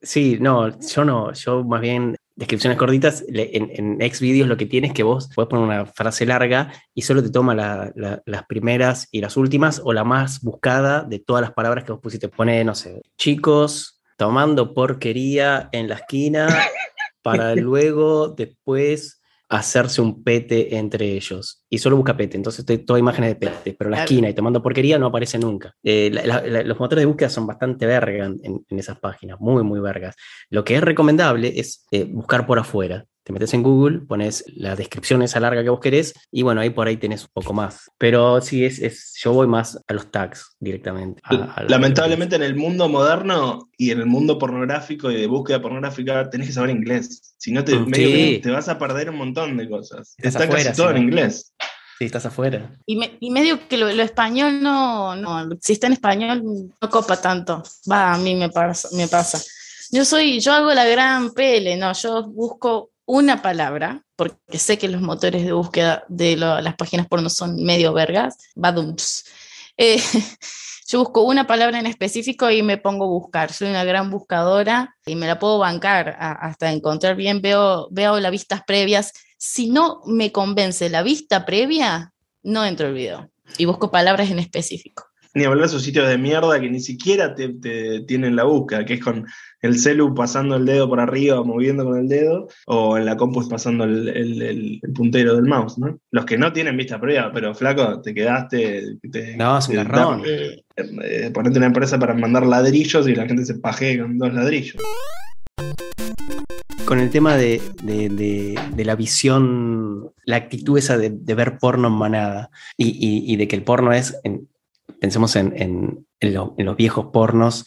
Sí, no, yo no, yo más bien descripciones cortitas. En, en Xvideos lo que tienes es que vos puedes poner una frase larga y solo te toma la- la- las primeras y las últimas o la más buscada de todas las palabras que vos pusiste. Pone, no sé, chicos tomando porquería en la esquina para luego después hacerse un pete entre ellos. Y solo busca pete, entonces te, toda imágenes de pete, pero la Claro. esquina y tomando porquería no aparece nunca. Eh, la- la- la- los motores de búsqueda son bastante verga en, en esas páginas, muy, muy vergas. Lo que es recomendable es eh, buscar por afuera. Te metes en Google, pones la descripción esa larga que vos querés y bueno, ahí por ahí tenés un poco más. Pero sí, es, es, yo voy más a los tags directamente. a- a Lamentablemente en el mundo moderno y en el mundo pornográfico y de búsqueda pornográfica tenés que saber inglés. Si no te, Mm, medio sí. que te vas a perder un montón de cosas. Estás Está afuera, casi todo sí, en ¿no? inglés. Sí, estás afuera. Y, me- y medio que lo, lo español no, no, si está en español no copa tanto. Va, a mí me pasa, me pasa. Yo soy, yo hago la gran pele, no, yo busco una palabra, porque sé que los motores de búsqueda de las páginas porno son medio vergas, badums. Eh, yo busco una palabra en específico y me pongo a buscar. Soy una gran buscadora y me la puedo bancar hasta encontrar bien. Veo, veo las vistas previas. Si no me convence la vista previa, no entro al video y busco palabras en específico. Ni hablar de esos sitios de mierda que ni siquiera te, te tienen la búsqueda, que es con el celu pasando el dedo por arriba, moviendo con el dedo, o en la compu pasando el, el- el- el puntero del mouse, ¿no? Los que no tienen vista previa, pero flaco, te quedaste. Te, No, es un garrón. Eh, eh, ponete una empresa para mandar ladrillos y la gente se pajee con dos ladrillos. Con el tema de, de- de- de la visión, la actitud esa de, de ver porno en manada y, y- y de que el porno es, en- pensemos en, en- en lo- en los viejos pornos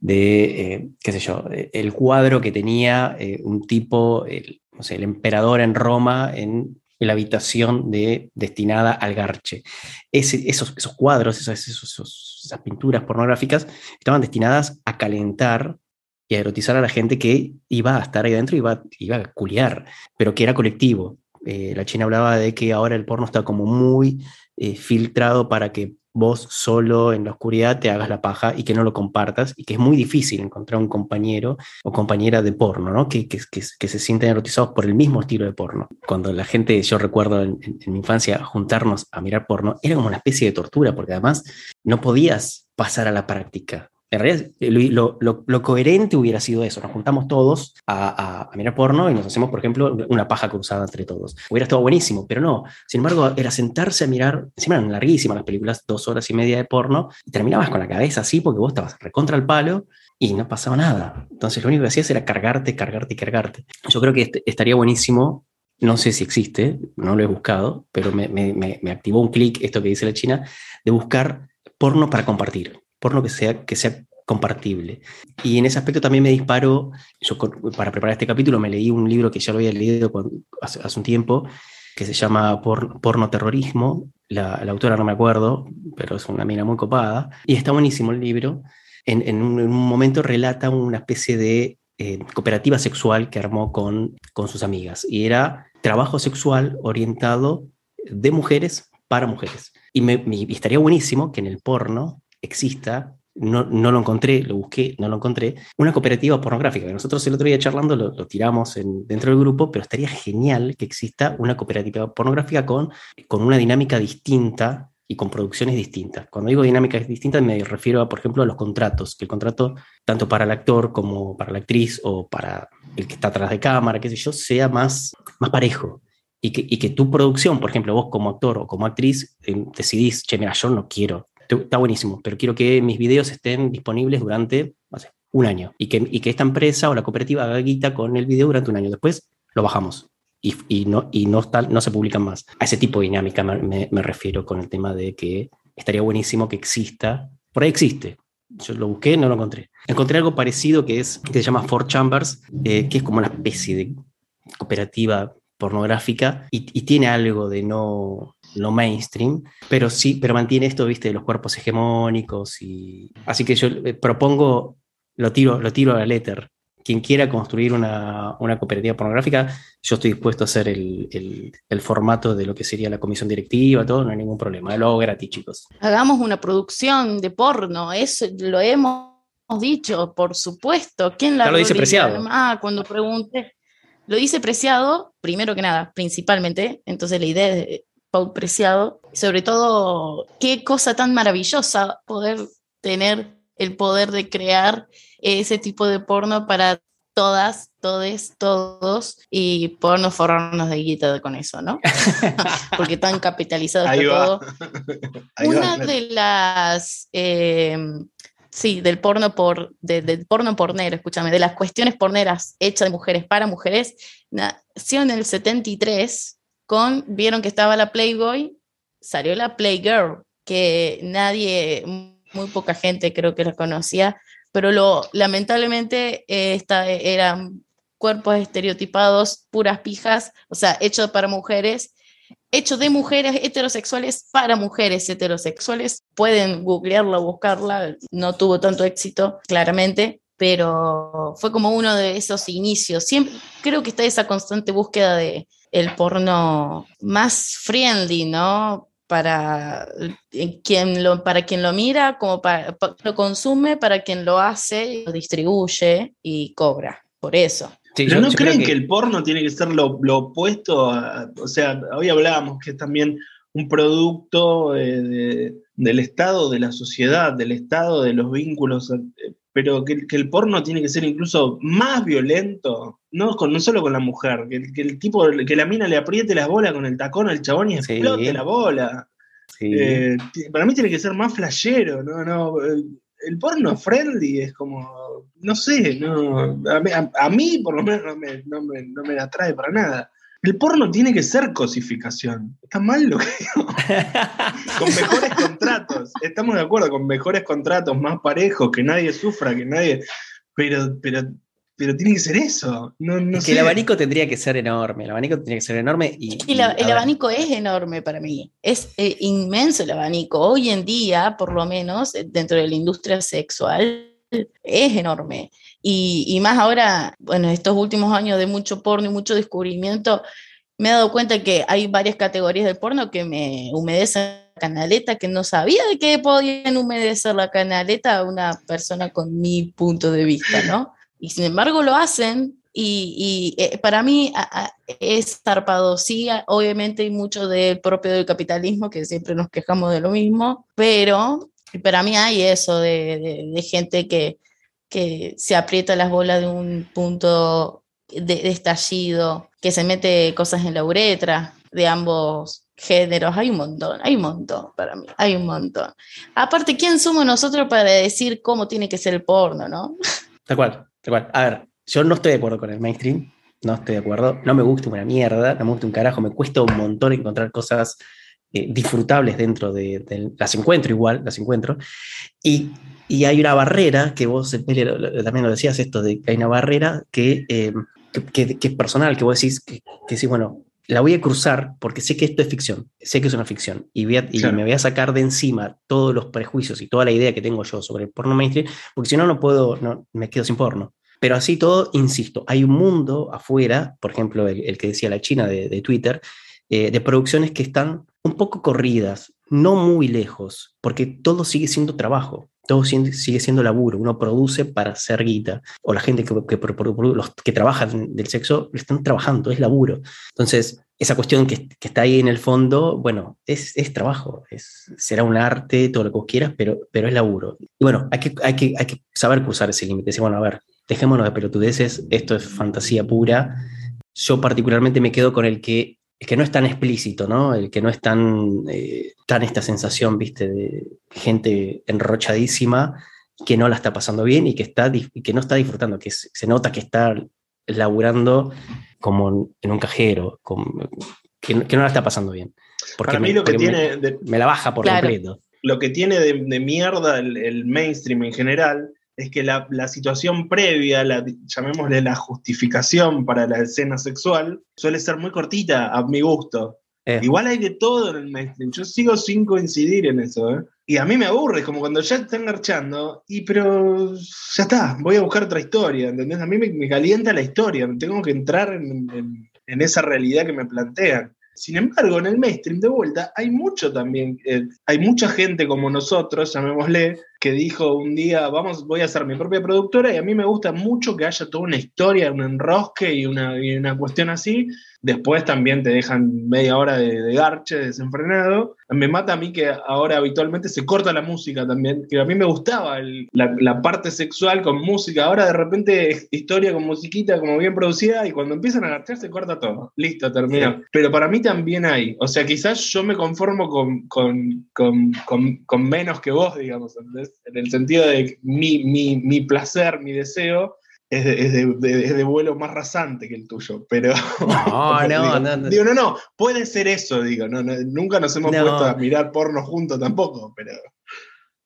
de, eh, qué sé yo, el cuadro que tenía eh, un tipo, el, no sé, el emperador en Roma en la habitación de, destinada al garche. Esos, esos cuadros, esas, pinturas pornográficas estaban destinadas a calentar y a erotizar a la gente que iba a estar ahí adentro y iba, iba a culiar, pero que era colectivo. Eh, la China hablaba de que ahora el porno está como muy filtrado para que vos solo en la oscuridad te hagas la paja y que no lo compartas y que es muy difícil encontrar un compañero o compañera de porno, ¿no? Que, que, que, se sienten erotizados por el mismo estilo de porno. Cuando la gente, yo recuerdo en- en mi infancia, juntarnos a mirar porno, era como una especie de tortura, porque además no podías pasar a la práctica. En realidad, lo, lo- lo coherente hubiera sido eso. Nos juntamos todos a, a- a mirar porno y nos hacemos, por ejemplo, una paja cruzada entre todos. Hubiera estado buenísimo, pero no. Sin embargo, era sentarse a mirar, encima eran larguísimas las películas, dos horas y media de porno, y terminabas con la cabeza así porque vos estabas recontra el palo y no pasaba nada. Entonces, lo único que hacías era cargarte, cargarte y cargarte. Yo creo que est- estaría buenísimo. No sé si existe, no lo he buscado, pero me- me- me activó un clic esto que dice la China, de buscar porno para compartir, porno que sea, que sea compartible. Y en ese aspecto también me disparo, yo para preparar este capítulo me leí un libro que ya lo había leído hace, un tiempo, que se llama Por- Porno Terrorismo, la, autora no me acuerdo, pero es una mina muy copada, y está buenísimo el libro. En, en un, en un momento relata una especie de eh, cooperativa sexual que armó con, con sus amigas, y era trabajo sexual orientado de mujeres para mujeres. Y me, me- y estaría buenísimo que en el porno exista, no, no lo encontré, lo busqué, no lo encontré, una cooperativa pornográfica. Nosotros el otro día charlando lo, tiramos en- dentro del grupo, pero estaría genial que exista una cooperativa pornográfica con, con una dinámica distinta y con producciones distintas. Cuando digo dinámicas distintas me refiero a, por ejemplo, a los contratos, que el contrato, tanto para el actor como para la actriz o para el que está atrás de cámara, qué sé yo, sea más, más parejo. Y que, y que tu producción, por ejemplo, vos como actor o como actriz, eh, decidís, che, yo no quiero, está buenísimo, pero quiero que mis videos estén disponibles durante, no sé, un año. Y que, y que esta empresa o la cooperativa haga guita con el video durante un año. Después lo bajamos y, y no, y no, está- no se publican más. A ese tipo de dinámica me, me- me refiero con el tema de que estaría buenísimo que exista. Por ahí existe. Yo lo busqué, no lo encontré. Encontré algo parecido que, es, que se llama Four Chambers, eh, que es como una especie de cooperativa pornográfica y, y tiene algo de no, no mainstream, pero sí, pero mantiene esto, viste, de los cuerpos hegemónicos y así que yo eh, propongo, lo tiro, lo tiro a la letter. Quien quiera construir una, una cooperativa pornográfica, yo estoy dispuesto a hacer el, el- el formato de lo que sería la comisión directiva, todo, no hay ningún problema. Lo hago gratis, chicos. Hagamos una producción de porno, eso lo hemos dicho, por supuesto. ¿Quién la lo dice? Preciado. Ah, cuando pregunté. Lo dice Preciado, primero que nada, principalmente. Entonces la idea es de Paul Preciado. Sobre todo, qué cosa tan maravillosa poder tener el poder de crear ese tipo de porno para todas, todes, todos y podernos forrarnos de guita con eso, ¿no? Porque tan capitalizado está todo. Ahí Una de las, eh, sí, del porno por, de- del porno pornero, escúchame, de las cuestiones porneras hechas de mujeres para mujeres, nació en el 73 con, vieron que estaba la Playboy, salió la Playgirl, que nadie, muy poca gente creo que la conocía, pero lo, lamentablemente eh, esta, eran cuerpos estereotipados, puras pijas, o sea, hechos para mujeres, hecho de mujeres heterosexuales para mujeres heterosexuales. Pueden googlearla buscarla, no tuvo tanto éxito, claramente, pero fue como uno de esos inicios. Siempre creo que está esa constante búsqueda de el porno más friendly, ¿no? Para quien lo, para quien lo mira, como para, lo consume, para quien lo hace, lo distribuye y cobra. Por eso. Pero no creen que... el porno tiene que ser lo, opuesto a, o sea, hoy hablábamos que es también un producto eh, del Estado, de la sociedad, del Estado, de los vínculos eh, pero que, el porno tiene que ser incluso más violento, no, con, no solo con la mujer, que, el tipo, que la mina le apriete las bolas con el tacón al chabón y explote la bola. Eh, para mí tiene que ser más flashero, no, no. El, porno friendly es como, no sé, no, a, mí, por lo menos no me, no, me, no me atrae para nada. El porno tiene que ser cosificación. Está mal lo que digo. con mejores contratos. Estamos de acuerdo, con mejores contratos, más parejos, que nadie sufra, que nadie. Pero, pero, pero tiene que ser eso. No, que el abanico tendría que ser enorme. El abanico tendría que ser enorme. Y, el abanico es enorme para mí. Es eh, inmenso el abanico. Hoy en día, por lo menos, eh, dentro de la industria sexual, es enorme. Y, más ahora, bueno, estos últimos años de mucho porno y mucho descubrimiento, me he dado cuenta que hay varias categorías del porno que me humedecen la canaleta, que no sabía de qué podían humedecer la canaleta a una persona con mi punto de vista, ¿no? Y sin embargo lo hacen y, eh, para mí es zarpado. Sí, obviamente hay mucho del propio del capitalismo, que siempre nos quejamos de lo mismo, pero para mí hay eso de, de, gente que, que, se aprieta las bolas de un punto de, estallido, que se mete cosas en la uretra de ambos géneros. Hay un montón, hay un montón para mí, hay un montón. Aparte, ¿quién somos nosotros para decir cómo tiene que ser el porno, no? Tal cual, tal cual. A ver, yo no estoy de acuerdo con el mainstream, no estoy de acuerdo, no me gusta una mierda, no me gusta un carajo, me cuesta un montón encontrar cosas eh, disfrutables dentro de, Las encuentro igual, las encuentro. Y, y hay una barrera, que vos también lo decías, esto de que hay una barrera que, eh, que, es personal, que vos decís, que, que bueno, la voy a cruzar porque sé que esto es ficción, sé que es una ficción y, voy y me voy a sacar de encima todos los prejuicios y toda la idea que tengo yo sobre el porno mainstream, porque si no, no puedo, no, me quedo sin porno. Pero así todo, insisto, hay un mundo afuera, por ejemplo, el, que decía la China de, de Twitter, eh, de producciones que están un poco corridas, no muy lejos, porque todo sigue siendo trabajo, todo sigue siendo laburo, uno produce para hacer guita, o la gente que, que, que trabajan del sexo están trabajando, es laburo. Entonces, esa cuestión que, que está ahí en el fondo, bueno, es, es, trabajo, es, será un arte, todo lo que quieras, pero, pero es laburo. Y bueno, hay que, hay que, hay que saber cruzar ese límite, decir, bueno, a ver, dejémonos de pelotudeces, esto es fantasía pura. Yo particularmente me quedo con el que el que no es tan explícito, ¿no? El que no es tan, eh, tan esta sensación, viste, de gente enrochadísima que no la está pasando bien y que, está, que no está disfrutando, que se nota que está laburando como en un cajero, que, no la está pasando bien. Porque mí lo que tiene... Me, la baja por completo. Lo que tiene de, mierda el mainstream en general es que la, situación previa, la, llamémosle la justificación para la escena sexual, suele ser muy cortita a mi gusto. Eh. Igual hay de todo en el mainstream. Yo sigo sin coincidir en eso. ¿eh? Y a mí me aburre, como cuando ya están marchando, y pero ya está, voy a buscar otra historia, ¿entendés? A mí me, calienta la historia, tengo que entrar en, en esa realidad que me plantean. Sin embargo, en el mainstream de vuelta hay mucho también, eh, hay mucha gente como nosotros, llamémosle, que dijo un día, vamos, voy a hacer mi propia productora y a mí me gusta mucho que haya toda una historia, un enrosque y una, y una cuestión así, Después también te dejan media hora de, garche desenfrenado. Me mata a mí que ahora habitualmente se corta la música también, que a mí me gustaba la, parte sexual con música. Ahora de repente historia con musiquita como bien producida y cuando empiezan a garchar se corta todo. Listo, terminó. Pero para mí también hay. O sea, quizás yo me conformo con, con, menos que vos, digamos, en el sentido de mi, mi, mi placer, mi deseo es de, vuelo más rasante que el tuyo, pero... No, no, no, Digo, no, no, puede ser eso, digo, no, nunca nos hemos puesto a mirar porno juntos tampoco, pero...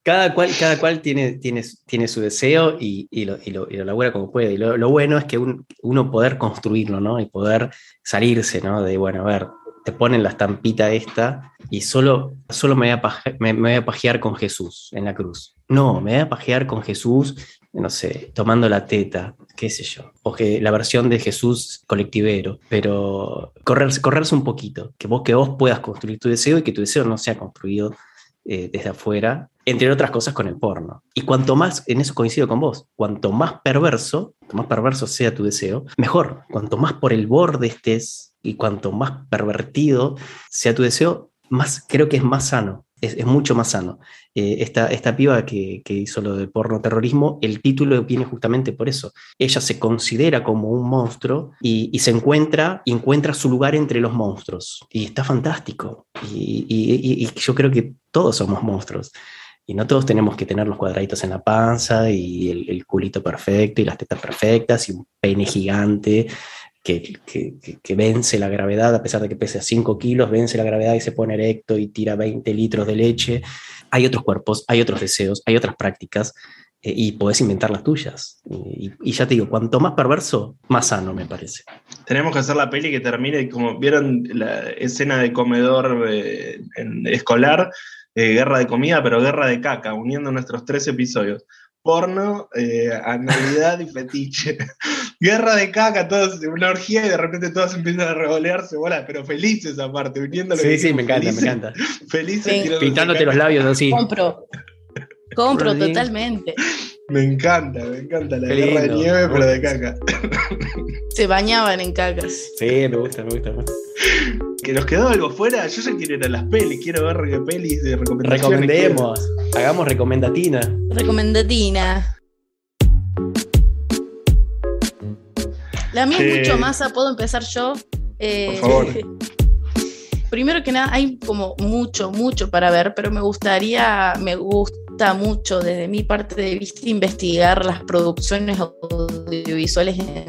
Cada cual, cada cual tiene, tiene, tiene su deseo y, y, lo, y, lo, labura como puede. Y lo, bueno es que uno poder construirlo, ¿no? Y poder salirse, ¿no? De, bueno, a ver, te ponen la estampita esta y solo, solo me, voy a me- me voy a pajear con Jesús en la cruz. No, me voy a pajear con Jesús, no sé, tomando la teta, qué sé yo. O que la versión de Jesús colectivero, pero correrse, correrse un poquito, que vos, que vos puedas construir tu deseo y que tu deseo no sea construido eh, desde afuera, entre otras cosas con el porno. Y cuanto más, en eso coincido con vos, cuanto más perverso, cuanto más perverso sea tu deseo, mejor. Cuanto más por el borde estés y cuanto más pervertido sea tu deseo, más creo que es más sano. Es, mucho más sano. Eh, esta, esta piba que, que hizo lo del porno terrorismo, el título viene justamente por eso. Ella se considera como un monstruo y, y se encuentra, encuentra su lugar entre los monstruos. Y está fantástico. Y, y- y- yo creo que todos somos monstruos. Y no todos tenemos que tener los cuadraditos en la panza y el culito perfecto y las tetas perfectas y un pene gigante que, vence la gravedad, a pesar de que pese a 5 kilos, vence la gravedad y se pone erecto y tira 20 litros de leche. Hay otros cuerpos, hay otros deseos, hay otras prácticas eh, y podés inventar las tuyas. Y, y ya te digo, cuanto más perverso, más sano me parece. Tenemos que hacer la peli que termine, como vieron la escena de comedor eh, en- escolar, eh, guerra de comida, pero guerra de caca, uniendo nuestros tres episodios. Porno, eh, analidad y fetiche. guerra de caca, todos, una orgía y de repente todos empiezan a revolearse, bola, pero felices aparte, uniendo lo que Sí, sí, me encanta, me encanta. Felices Sí. Pintándote los labios así. Compro. Compro totalmente. Me encanta, me encanta la guerra de nieve, pero de caca. Se bañaban en cacas. Sí, me gusta, me gusta. me gusta. Que nos quedó algo fuera, yo ya quiero ir a las pelis, quiero ver qué pelis de recomendaciones. Recomendemos, hagamos recomendatina. Recomendatina. La mía es mucho más, ¿ah? ¿puedo empezar yo? Eh, Por favor. Primero que nada, hay como mucho, mucho para ver, pero me gustaría, me gusta mucho desde mi parte de vista investigar las producciones audiovisuales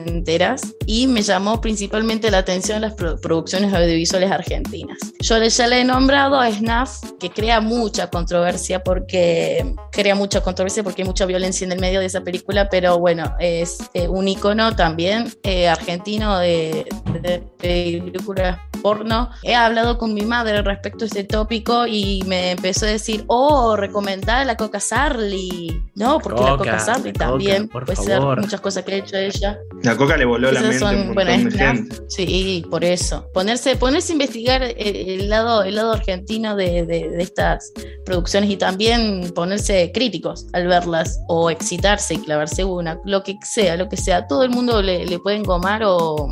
enteras y me llamó principalmente la atención las pro- producciones audiovisuales argentinas. Yo ya le he nombrado a Snaf, que crea mucha controversia porque crea mucha controversia porque hay mucha violencia en el medio de esa película, pero bueno, es eh, un icono también eh, argentino de, de películas porno. He hablado con mi madre respecto a este tópico y me empezó a decir, oh, recomendar la Coca Sarli. No, porque la Coca, Sarli también por puede favor. ser muchas cosas que ha hecho ella. La coca le voló la mente un bueno, de gente. Sí, por eso. Ponerse, ponerse a investigar el, el lado, el lado argentino de, de- de estas producciones y también ponerse críticos al verlas o excitarse y clavarse una, lo que sea, lo que sea. Todo el mundo le, le puede engomar o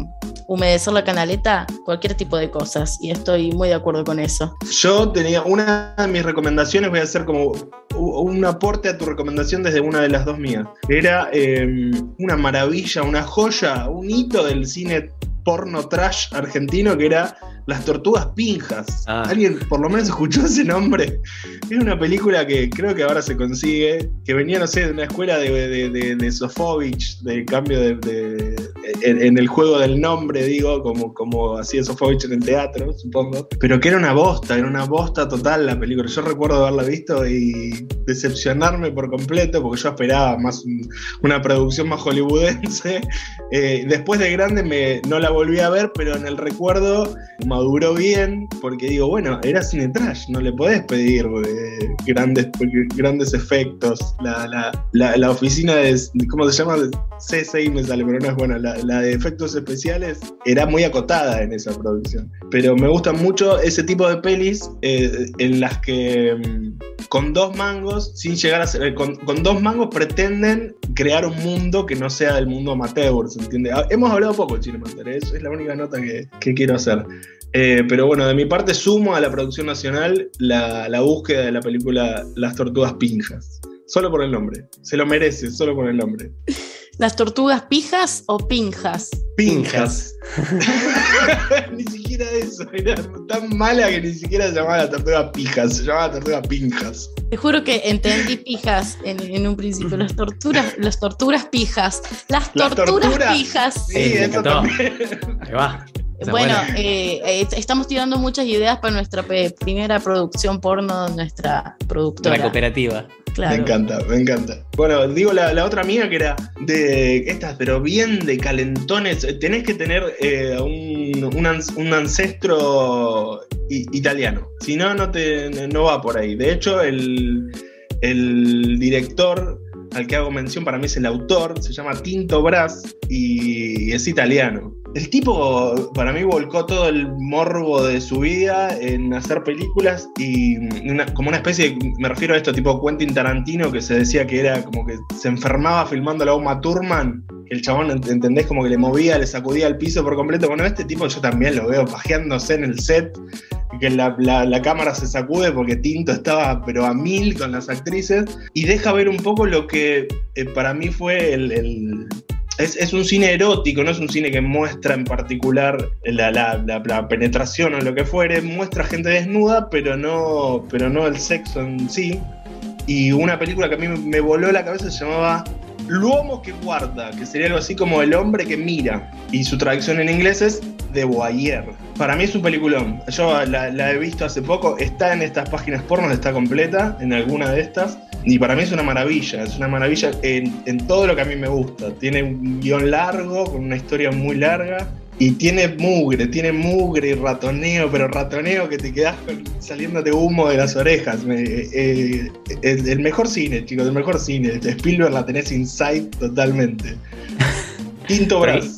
humedecer la canaleta, cualquier tipo de cosas. Y estoy muy de acuerdo con eso. Yo tenía una de mis recomendaciones, voy a hacer como un aporte a tu recomendación desde una de las dos mías. Era eh, una maravilla, una joya, un hito del cine porno trash argentino que era Las Tortugas Pinjas. Ah. ¿Alguien por lo menos escuchó ese nombre? Es una película que creo que ahora se consigue, que venía, no sé, de una escuela de, de, de, de Sofovich, de cambio de, de- en, en el juego del nombre, digo, como, como hacía Sofovich en el teatro, supongo. Pero que era una bosta, era una bosta total la película. Yo recuerdo haberla visto y decepcionarme por completo, porque yo esperaba más un- una producción más hollywoodense. Eh, después de grande me, no la volví a ver, pero en el recuerdo maduró bien, porque digo, bueno, era cine trash, no le podés pedir eh, grandes, grandes efectos. La, la- la- la oficina de, ¿cómo se llama? CSI me sale, pero no es bueno. La, la de efectos especiales era muy acotada en esa producción. Pero me gustan mucho ese tipo de pelis eh, en las que mm, con dos mangos, sin llegar a ser, eh, con, dos mangos pretenden crear un mundo que no sea del mundo amateur, ¿se entiende? Ah, Hemos hablado poco de Chile Amateur, es, es la única nota que, quiero hacer. Eh, pero bueno, de mi parte sumo a la producción nacional la, la búsqueda de la película Las Tortugas Pinjas. Solo por el nombre. Se lo merece, solo por el nombre. ¿Las tortugas pijas o pinjas? Pinjas. ni siquiera eso. Era tan mala que ni siquiera se llamaba la tortuga pijas. Se llamaba tortuga pinjas. Te juro que entendí pijas en, en un principio. Las torturas, las torturas pijas. Las Las torturas pijas. Sí, me eso también. Ahí va. Bueno, eh, eh, estamos tirando muchas ideas para nuestra primera producción porno, nuestra de la productora. cooperativa. Claro. Me encanta, me encanta. Bueno, digo la, la otra mía que era de estas, pero bien de calentones. Tenés que tener eh, un, un un ancestro italiano. Si no, no, te, no va por ahí. De hecho, el, el director al que hago mención para mí es el autor, se llama Tinto Brass y es italiano. El tipo para mí volcó todo el morbo de su vida en hacer películas y como una especie, de- me refiero a esto tipo Quentin Tarantino que se decía que era como que se enfermaba filmando a la Uma Thurman, el chabón, ent- ¿entendés? Como que le movía, le sacudía el piso por completo. Bueno, este tipo yo también lo veo pajeándose en el set, que la, la- cámara se sacude porque Tinto estaba pero a mil con las actrices y deja ver un poco lo que eh, para mí fue el- es, es un cine erótico, no es un cine que muestra en particular la, la- la- penetración o lo que fuere, muestra gente desnuda, pero no, pero no el sexo en sí. Y una película que a mí me voló la cabeza se llamaba L'uomo que guarda, que sería algo así como El hombre que mira. Y su traducción en inglés es The Voyeur. Para mí es un peliculón. Yo la, la he visto hace poco, está en estas páginas porno, está completa, en alguna de estas. Y para mí es una maravilla, es una maravilla en, en todo lo que a mí me gusta. Tiene un guion largo, con una historia muy larga. Y tiene mugre, tiene mugre y ratoneo, pero ratoneo que te quedas con- saliéndote humo de las orejas. Me- eh, el, el mejor cine, chicos, el mejor cine. Spielberg la tenés inside totalmente. Quinto Brass.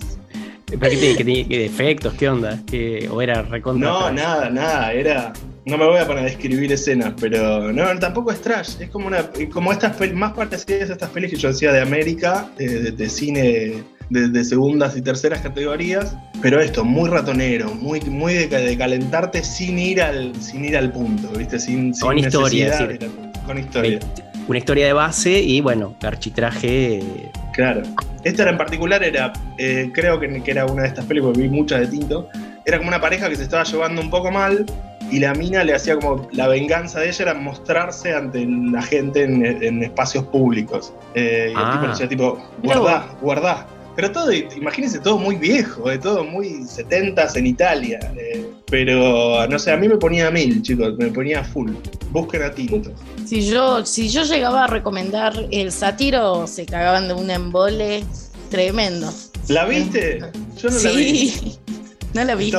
¿Pero qué? ¿Qué tiene? ¿Qué defectos? ¿Qué onda? ¿Qué, ¿O era recontra? No, nada, nada, era. No me voy a poner a describir escenas, pero no, tampoco es trash. Es como una, como estas más parecidas a estas pelis que yo decía de América, de, de cine de, de segundas y terceras categorías. Pero esto, muy ratonero, muy, muy de, calentarte sin ir al, sin ir al punto, ¿viste? Sin, sin Con historia, sí. Con historia. Una historia de base y bueno, architraje. eh, Claro. Esta era en particular era, eh, creo que, que era una de estas películas, vi muchas de Tinto, era como una pareja que se estaba llevando un poco mal y la mina le hacía como, la venganza de ella era mostrarse ante la gente en, en espacios públicos. Eh, y el Ah. tipo le decía tipo, guardá, guardá. Pero todo, imagínense, todo muy viejo, eh, todo muy 70s en Italia. eh, pero, no sé, a mí me ponía a mil, chicos, me ponía a full. Busquen a Tinto. Si yo, si yo llegaba a recomendar el sátiro, se cagaban de un embole tremendo. ¿La viste? Yo no la vi. Sí. ¿No la viste?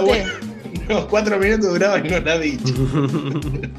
No, cuatro minutos duraba y no la vi.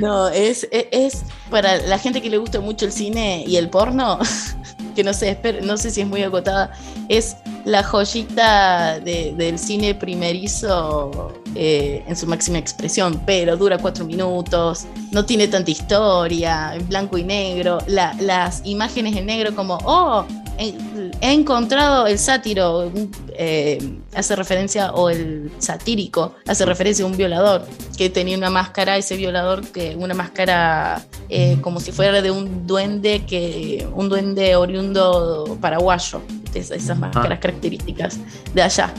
No, es, es, para la gente que le gusta mucho el cine y el porno, que no sé, no sé si es muy acotada, es la joyita de- del cine primerizo eh, en su máxima expresión, pero dura cuatro minutos, no tiene tanta historia, en blanco y negro, la- las imágenes en negro como, oh, he, encontrado el sátiro, eh, hace referencia, o el satírico, hace referencia a un violador que tenía una máscara, ese violador, que una máscara eh, como si fuera de un duende, que un duende oriundo paraguayo, es- esas máscaras características de allá.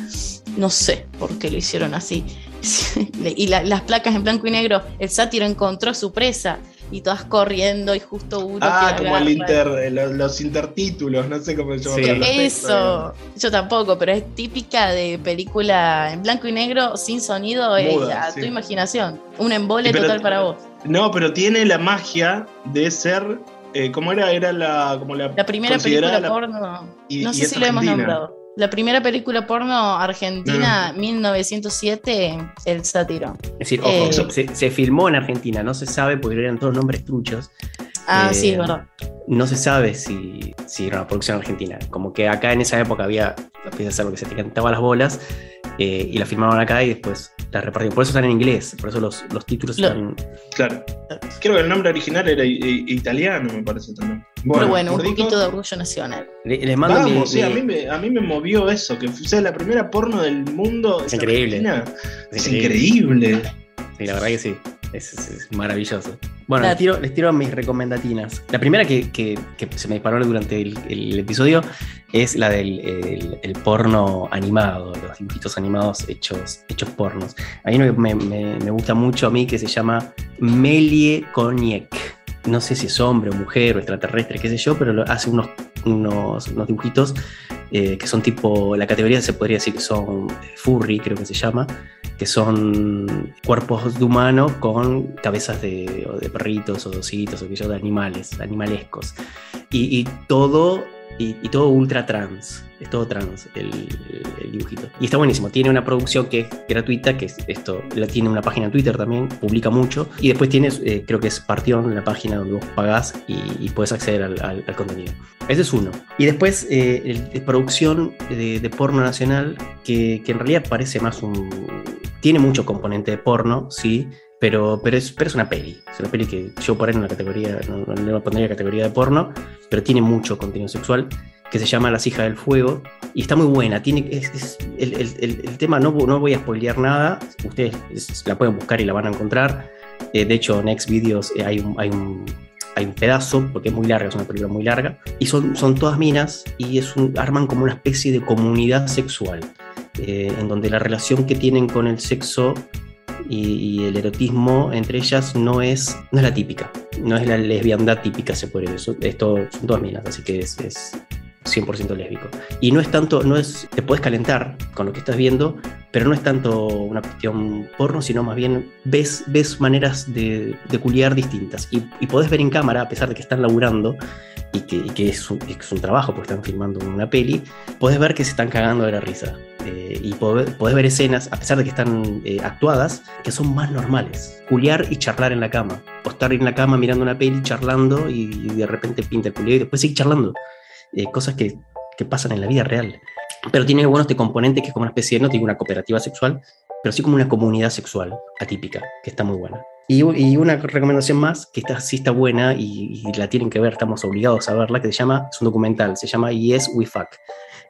No sé por qué lo hicieron así. y la- las placas en blanco y negro, el sátiro encontró su presa y todas corriendo y justo uno Ah, que como el inter, eh, los, los intertítulos, no sé cómo se llama. Sí. textos, Eso, yo tampoco, pero es típica de película en blanco y negro, sin sonido, eh, Muda, a sí. tu imaginación. Un embole pero- total para vos. No, pero tiene la magia de ser. eh, ¿Cómo era? Era la. Como la, La primera película la- porno, y- no sé es si lo hemos argentina. nombrado. La primera película porno argentina, 1907, El Sátiro. Es decir, ojo, Eh, se, se filmó en Argentina, no se sabe porque eran todos nombres truchos. Ah, Eh, sí, es verdad. No se sabe si, si era una producción argentina. Como que acá en esa época había, empieza a hacer lo que se te cantaba las bolas eh, y la filmaron acá y después la repartieron. Por eso están en inglés, por eso los, los títulos Lo- están. Claro. Creo que el nombre original era i- i- italiano, me parece también. Pero bueno, un poquito de orgullo nacional. Le- Les mando mi- Vamos, sí, mi- a mí, me, a mí me movió eso, que fue- sea la primera porno del mundo. Es increíble. es Es increíble. Sí, la verdad que sí. Es, es- es maravilloso. Bueno, les tiro, les tiro mis recomendatinas. La primera que, que- que se me disparó durante el, el episodio es la del el- el porno animado, los dibujitos animados hechos, hechos pornos. Hay uno que me, me- me gusta mucho a mí que se llama Melie Koniec. No sé si es hombre o mujer o extraterrestre, qué sé yo, pero hace unos, unos, unos dibujitos eh, que son tipo, la categoría se podría decir que son furry, creo que se llama, que son cuerpos de humano con cabezas de, o de perritos o de ositos o de animales, animalescos. Y, y todo y, todo ultra trans. Es todo trans el, dibujito. Y está buenísimo. Tiene una producción que es gratuita, que es esto, la tiene una página en Twitter también, publica mucho. Y después tienes, eh, creo que es Partión, la página donde vos pagás y, puedes acceder al, contenido. Ese es uno. Y después, eh, el, producción de, porno nacional, que, que en realidad parece más un. Tiene mucho componente de porno, sí, pero, pero, es, pero es una peli. Es una peli que yo por ahí en la categoría, no, no la categoría de porno, pero tiene mucho contenido sexual que se llama Las hijas del fuego y está muy buena. Tiene, es, el, el, el, tema, no, no voy a spoilear nada, ustedes la pueden buscar y la van a encontrar. Eh, de hecho, en Next Videos eh, hay, un, hay, un, hay un pedazo, porque es muy larga, es una película muy larga, y son, son todas minas y es un, arman como una especie de comunidad sexual, eh, en donde la relación que tienen con el sexo y, el erotismo entre ellas no es, no es la típica, no es la lesbiandad típica, se puede decir. Esto son todas minas, así que es, es 100% lésbico. Y no es tanto, no es, te puedes calentar con lo que estás viendo, pero no es tanto una cuestión porno, sino más bien ves, ves maneras de, de culiar distintas. Y, y podés ver en cámara, a pesar de que están laburando, y que, que es, un, es, un, trabajo, porque están filmando una peli, podés ver que se están cagando de la risa. Eh, y podés, ver escenas, a pesar de que están eh, actuadas, que son más normales. Culiar y charlar en la cama. O estar en la cama mirando una peli, charlando y, de repente pinta el culiar y después seguir charlando. Eh, cosas que, que, pasan en la vida real. Pero tiene buenos este componente que es como una especie de, no tiene una cooperativa sexual, pero sí como una comunidad sexual atípica, que está muy buena. Y, y, una recomendación más, que está, sí está buena y, y, la tienen que ver, estamos obligados a verla, que se llama, es un documental, se llama Yes We Fuck.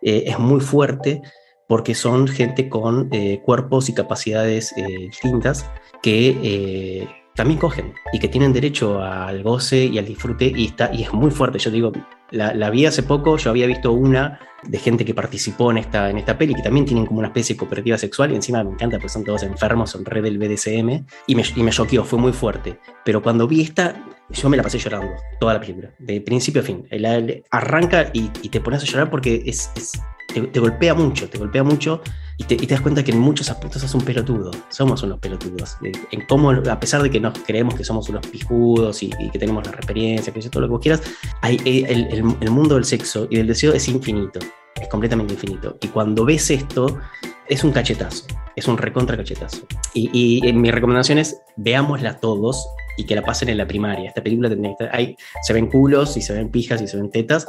Eh, es muy fuerte porque son gente con eh, cuerpos y capacidades eh, distintas que también cogen y que tienen derecho al goce y al disfrute y, está, y es muy fuerte. Yo digo, la, la, vi hace poco, yo había visto una de gente que participó en esta, en esta peli, que también tienen como una especie de cooperativa sexual, y encima me encanta, porque son todos enfermos, son red del BDSM, y me, y me choqueó, fue muy fuerte. Pero cuando vi esta, yo me la pasé llorando, toda la película, de principio a fin. El, arranca y, y, te pones a llorar porque es, es te, te, golpea mucho, te golpea mucho y te, y te, das cuenta que en muchos aspectos sos un pelotudo. Somos unos pelotudos. En cómo, a pesar de que nos creemos que somos unos pijudos y, y que tenemos la experiencia, que todo lo que vos quieras, hay, el, el, el mundo del sexo y del deseo es infinito. Es completamente infinito. Y cuando ves esto, es un cachetazo. Es un recontra cachetazo. Y, y, y mi recomendación es, veámosla todos y que la pasen en la primaria. Esta película tendría que estar, hay, se ven culos y se ven pijas y se ven tetas,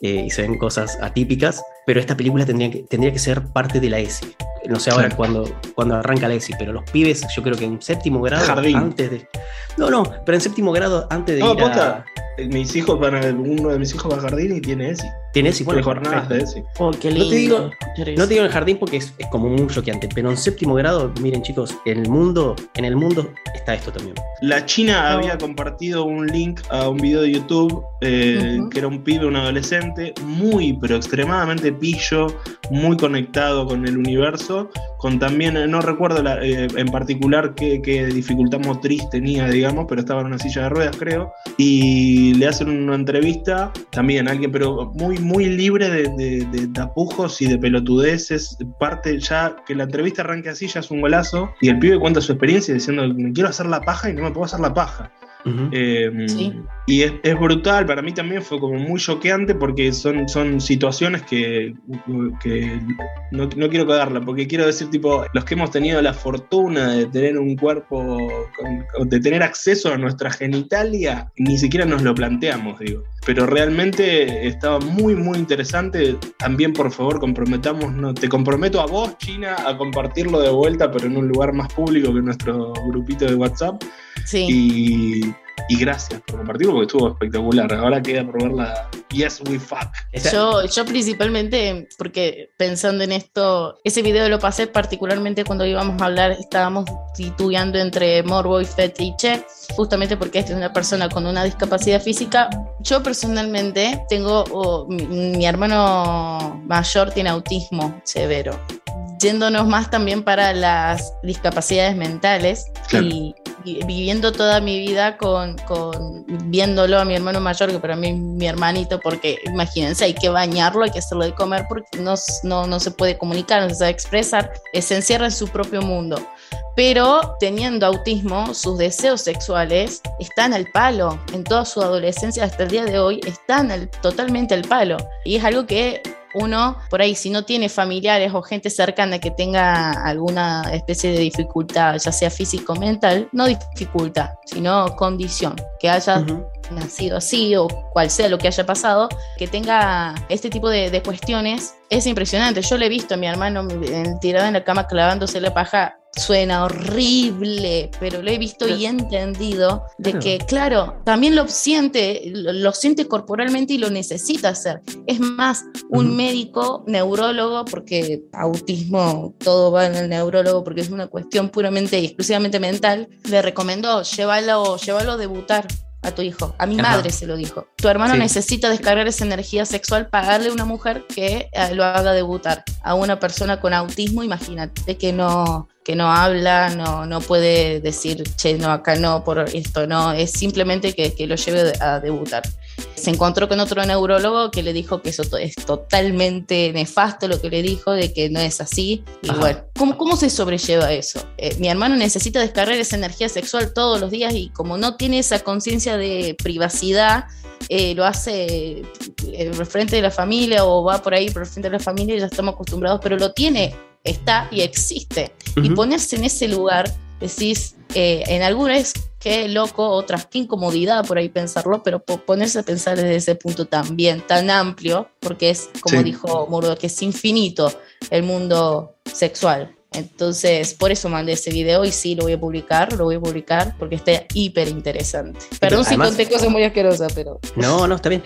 eh, y se ven cosas atípicas, pero esta película tendría que, tendría que ser parte de la ESI. No sé ahora cuando, cuando arranca la ESI, pero los pibes, yo creo que en séptimo grado, Jardín. antes de. No, no, pero en séptimo grado, antes de No, ir posta. a. Mis hijos van a, uno de mis hijos va al jardín y tiene ESI. Tiene ESI, bueno, jornadas de. ESI. Oh, qué No te digo-. No te digo en el jardín porque es, es como muy choqueante, pero en séptimo grado, miren chicos, en el mundo, en el mundo está esto también. La China No. había compartido un link a un video de YouTube eh, que era un pibe, un adolescente, muy, pero extremadamente pillo, muy conectado con el universo, con también, no recuerdo la- eh, en particular qué, dificultad motriz tenía, digamos, pero estaba en una silla de ruedas, creo, y le hacen una entrevista, también alguien, pero muy, muy libre de, de- de tapujos y de pelotudeces, parte ya, que la entrevista arranque así, ya es un golazo, y el pibe cuenta su experiencia diciendo, me quiero hacer la paja y no me puedo hacer la paja. Ujú. Eh, Sí. Y es, es brutal, para mí también fue como muy choqueante porque son, son situaciones que, que no, no quiero cagarla, porque quiero decir, tipo, los que hemos tenido la fortuna de tener un cuerpo, con- de tener acceso a nuestra genitalia, ni siquiera nos lo planteamos, digo. Pero realmente estaba muy, muy interesante. También, por favor, comprometamos, no, te comprometo a vos, China, a compartirlo de vuelta, pero en un lugar más público que nuestro grupito de WhatsApp. Sí. Y, y gracias por compartirlo porque estuvo espectacular. Ahora queda por ver la Yes We Fuck. Yo, yo principalmente, porque pensando en esto, ese video lo pasé particularmente cuando íbamos a hablar, estábamos titubeando entre morbo y fetiche, justamente porque esta es una persona con una discapacidad física. Yo personalmente tengo, oh, mi, mi hermano mayor tiene autismo severo. Yéndonos más también para las discapacidades mentales Claro. y viviendo toda mi vida con, viéndolo a mi hermano mayor, que para mí mi hermanito, porque imagínense, hay que bañarlo, hay que hacerlo de comer porque no, no, no se puede comunicar, no se sabe expresar, se encierra en su propio mundo. pero teniendo autismo, sus deseos sexuales están al palo. En toda su adolescencia hasta el día de hoy están al, totalmente al palo. Y es algo que uno, por ahí, si no tiene familiares o gente cercana que tenga alguna especie de dificultad, ya sea físico o mental, no dificultad, sino condición, que haya nacido así o cual sea lo que haya pasado, que tenga este tipo de, de cuestiones, es impresionante. Yo le he visto a mi hermano tirado en la cama clavándose la paja suena horrible, pero lo he visto y entendido de que, claro, también lo siente, lo, siente corporalmente y lo necesita hacer. Es más, un médico, neurólogo, porque autismo, todo va en el neurólogo porque es una cuestión puramente y exclusivamente mental, le recomendó llévalo, llévalo a debutar a tu hijo. A mi madre se lo dijo. Tu hermano necesita descargar esa energía sexual para darle a una mujer que eh, lo haga debutar. A una persona con autismo, imagínate que no, que no habla, no, no puede decir, che, no, acá no, por esto no. Es simplemente que, que lo lleve a debutar. Se encontró con otro neurólogo que le dijo que eso es totalmente nefasto lo que le dijo, de que no es así. Y bueno, ¿cómo, ¿cómo, se sobrelleva eso? Eh, mi hermano necesita descargar esa energía sexual todos los días y como no tiene esa conciencia de privacidad, eh, lo hace eh, frente de la familia o va por ahí por frente de la familia y ya estamos acostumbrados, pero lo tiene, está y existe. Y ponerse en ese lugar, decís, en algunas qué loco, otras qué incomodidad por ahí pensarlo, pero ponerse a pensar desde ese punto también tan amplio, porque es, como dijo Murdo, que es infinito el mundo sexual. Entonces, por eso mandé ese video y sí, lo voy a publicar, lo voy a publicar porque está hiper interesante. Perdón si conté cosas muy asquerosas, pero... No, no, está bien.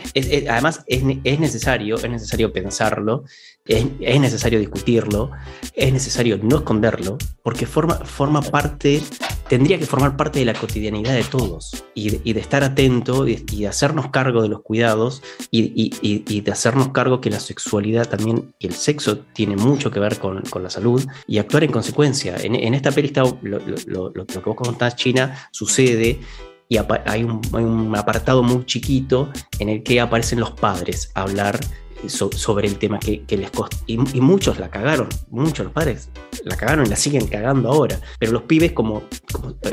además, es, es, necesario, es necesario pensarlo, es, es, necesario discutirlo, es necesario no esconderlo, porque forma, forma parte tendría que formar parte de la cotidianidad de todos y de, estar atento y, de hacernos cargo de los cuidados y, de hacernos cargo que la sexualidad también y el sexo tiene mucho que ver con, la salud y actuar en consecuencia. En, esta peli está lo, que vos contás, China, sucede y hay un, hay un apartado muy chiquito en el que aparecen los padres a hablar sobre el tema que, les costó. Y, muchos la cagaron, muchos los padres la cagaron y la siguen cagando ahora. Pero los pibes, como,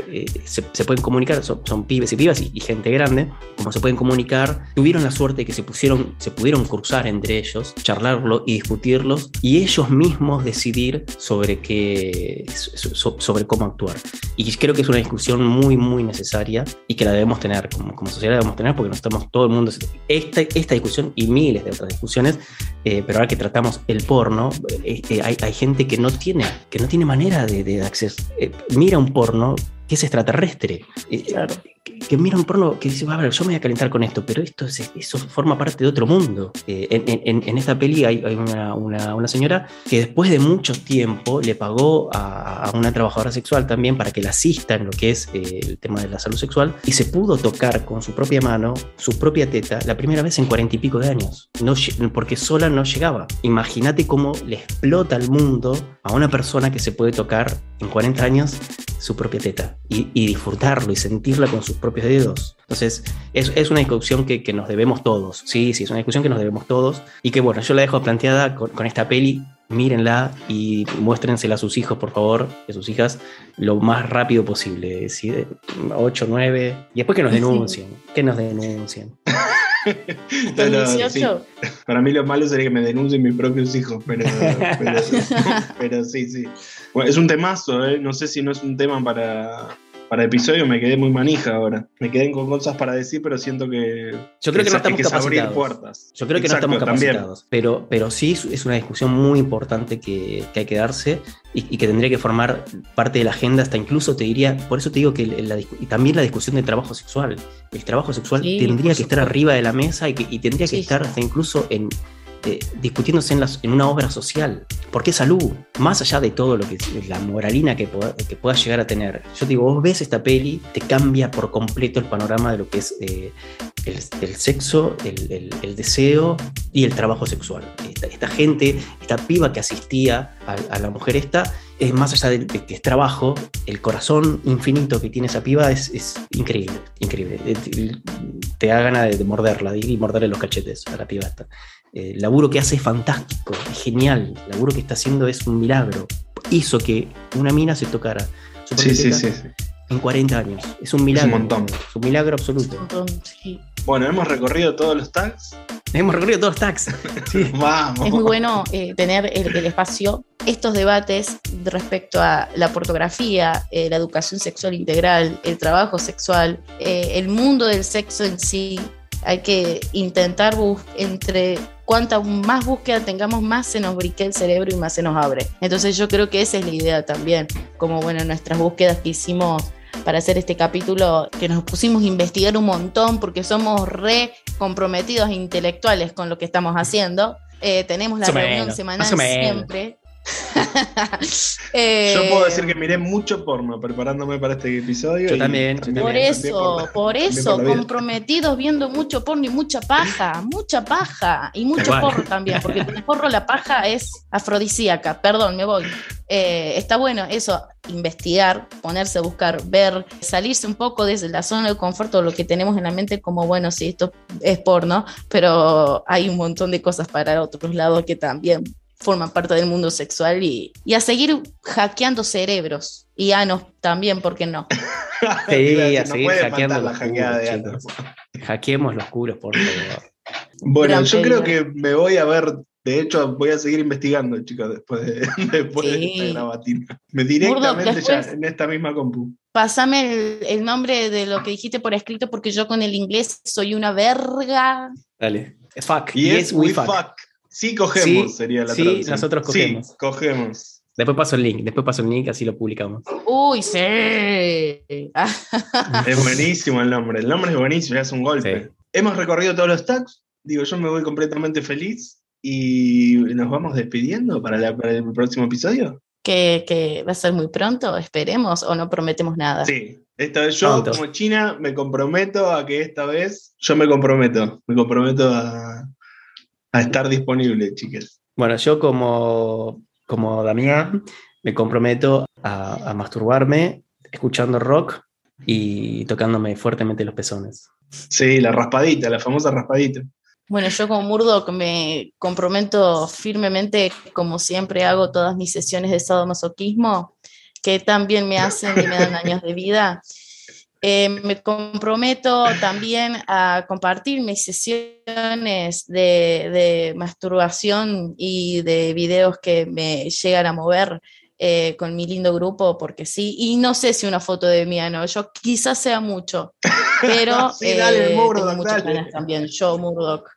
eh, se, pueden comunicar, son, pibes y pibas y, gente grande, como se pueden comunicar, tuvieron la suerte de que se, pusieron, se pudieron cruzar entre ellos, charlarlo y discutirlos, y ellos mismos decidir sobre, qué, sobre cómo actuar. Y creo que es una discusión muy, muy necesaria y que la debemos tener, como, sociedad debemos tener, porque nos estamos todo el mundo. Esta, esta discusión y miles de otras discusiones eh, pero ahora que tratamos el porno, eh, eh, hay, gente que no tiene, que no tiene manera de, de acceso. mira un porno que es extraterrestre. Claro que mira un porno que dice, a ver, yo me voy a calentar con esto, pero esto eso forma parte de otro mundo. Eh, en, esta peli hay, una, señora que después de mucho tiempo le pagó a, una trabajadora sexual también para que la asista en lo que es eh, el tema de la salud sexual y se pudo tocar con su propia mano, su propia teta, la primera vez en cuarenta y pico de años, no, porque sola no llegaba. Imagínate cómo le explota el mundo a una persona que se puede tocar en 40 años su propia teta y, y disfrutarlo y sentirla con sus propios dedos. Entonces, es, es una discusión que, que, nos debemos todos. Sí, sí, es una discusión que nos debemos todos. Y que bueno, yo la dejo planteada con, con esta peli. Mírenla y muéstrensela a sus hijos, por favor, a sus hijas, lo más rápido posible. ¿sí? 8, 9. Y después que nos denuncien. Que nos denuncien. Para mí lo malo sería que me denuncien mis propios hijos, pero, pero, sí, sí. es un temazo, ¿eh? no sé si no es un tema para, para episodio me quedé muy manija ahora. Me quedé con cosas para decir, pero siento que. Yo creo que, no estamos capacitados. Puertas. Yo creo que no estamos capacitados. Pero, pero sí es una discusión muy importante que, hay que darse y, que tendría que formar parte de la agenda, hasta incluso te diría, por eso te digo que y también la discusión del trabajo sexual. El trabajo sexual tendría que estar arriba de la mesa y, y tendría que estar hasta incluso en, eh, discutiéndose en, en, una obra social. Porque salud, más allá de todo lo que la moralina que, que puedas llegar a tener. Yo digo, vos ves esta peli, te cambia por completo el panorama de lo que es eh, el, sexo, el, deseo y el trabajo sexual. Esta, gente, esta piba que asistía a, la mujer esta, es más allá de, que es trabajo, el corazón infinito que tiene esa piba es, es increíble, increíble. Te da ganas de, morderla y morderle los cachetes a la piba esta. Eh, el laburo que hace es fantástico, es genial. El laburo que está haciendo es un milagro. Hizo que una mina se tocara su Sí, sí, sí. En 40 años. Es un milagro. montón. Es un milagro absoluto. Entonces, sí. Bueno, hemos recorrido todos los tags. Hemos recorrido todos los tags. Sí. Vamos. Es muy bueno eh, tener el, el espacio, estos debates respecto a la pornografía, eh, la educación sexual integral, el trabajo sexual, eh, el mundo del sexo en sí. Hay que intentar bus- entre cuanta más búsqueda tengamos, más se nos briquea el cerebro y más se nos abre. Entonces yo creo que esa es la idea también, como bueno, nuestras búsquedas que hicimos para hacer este capítulo, que nos pusimos a investigar un montón porque somos re comprometidos intelectuales con lo que estamos haciendo. Eh, tenemos la reunión semanal siempre. Eh, Yo puedo decir que miré mucho porno preparándome para este episodio. Yo y también, yo Por también. eso, por- por también eso, por comprometidos viendo mucho porno y mucha paja, mucha paja y mucho Igual. porro también, porque con el porro la paja es afrodisíaca, perdón, me voy. Eh, está bueno eso, investigar, ponerse a buscar, ver, salirse un poco desde la zona de confort o lo que tenemos en la mente como, bueno, sí, esto es porno, pero hay un montón de cosas para otros lados que también forman parte del mundo sexual y, y a seguir hackeando cerebros y anos también, ¿por qué no? Sí, a no seguir hackeando los culos. Hackeemos los culos, por favor. Bueno, Gran yo pedido. creo que me voy a ver. De hecho, voy a seguir investigando, chicos, después de, después de esta grabatina. Me directamente ya después- en esta misma compu. Pásame el, el nombre de lo que dijiste por escrito porque yo con el inglés soy una verga. Dale. Fuck. Y Yes, es we We fuck. Fuck. Sí, cogemos, Sí, sería la sí, traducción. nosotros cogemos. Sí, cogemos. Después paso el link, después paso el link, así lo publicamos. Uy, sí. Es buenísimo el nombre. El nombre es buenísimo, ya es un golpe. Sí. Hemos recorrido todos los tags. Digo, yo me voy completamente feliz. Y nos vamos despidiendo para, la- para el próximo episodio. que, que va a ser muy pronto, esperemos, o no prometemos nada. Sí, esta vez yo Pronto. como China me comprometo a que esta vez yo me comprometo, me comprometo a, a estar disponible, chicas. Bueno, yo como, como Damián me comprometo a, a masturbarme escuchando rock y tocándome fuertemente los pezones. Sí, la raspadita, la famosa raspadita. Bueno, yo como Murdoch me comprometo firmemente, como siempre hago todas mis sesiones de sadomasoquismo, que también me hacen y me dan años de vida. Eh, me comprometo también a compartir mis sesiones de, de masturbación y de videos que me llegan a mover eh, con mi lindo grupo, porque sí, y no sé si una foto de mí, no, yo quizás sea mucho, pero Sí, dale, eh, Murdoch, tengo muchas dale. ganas también, yo Murdoch.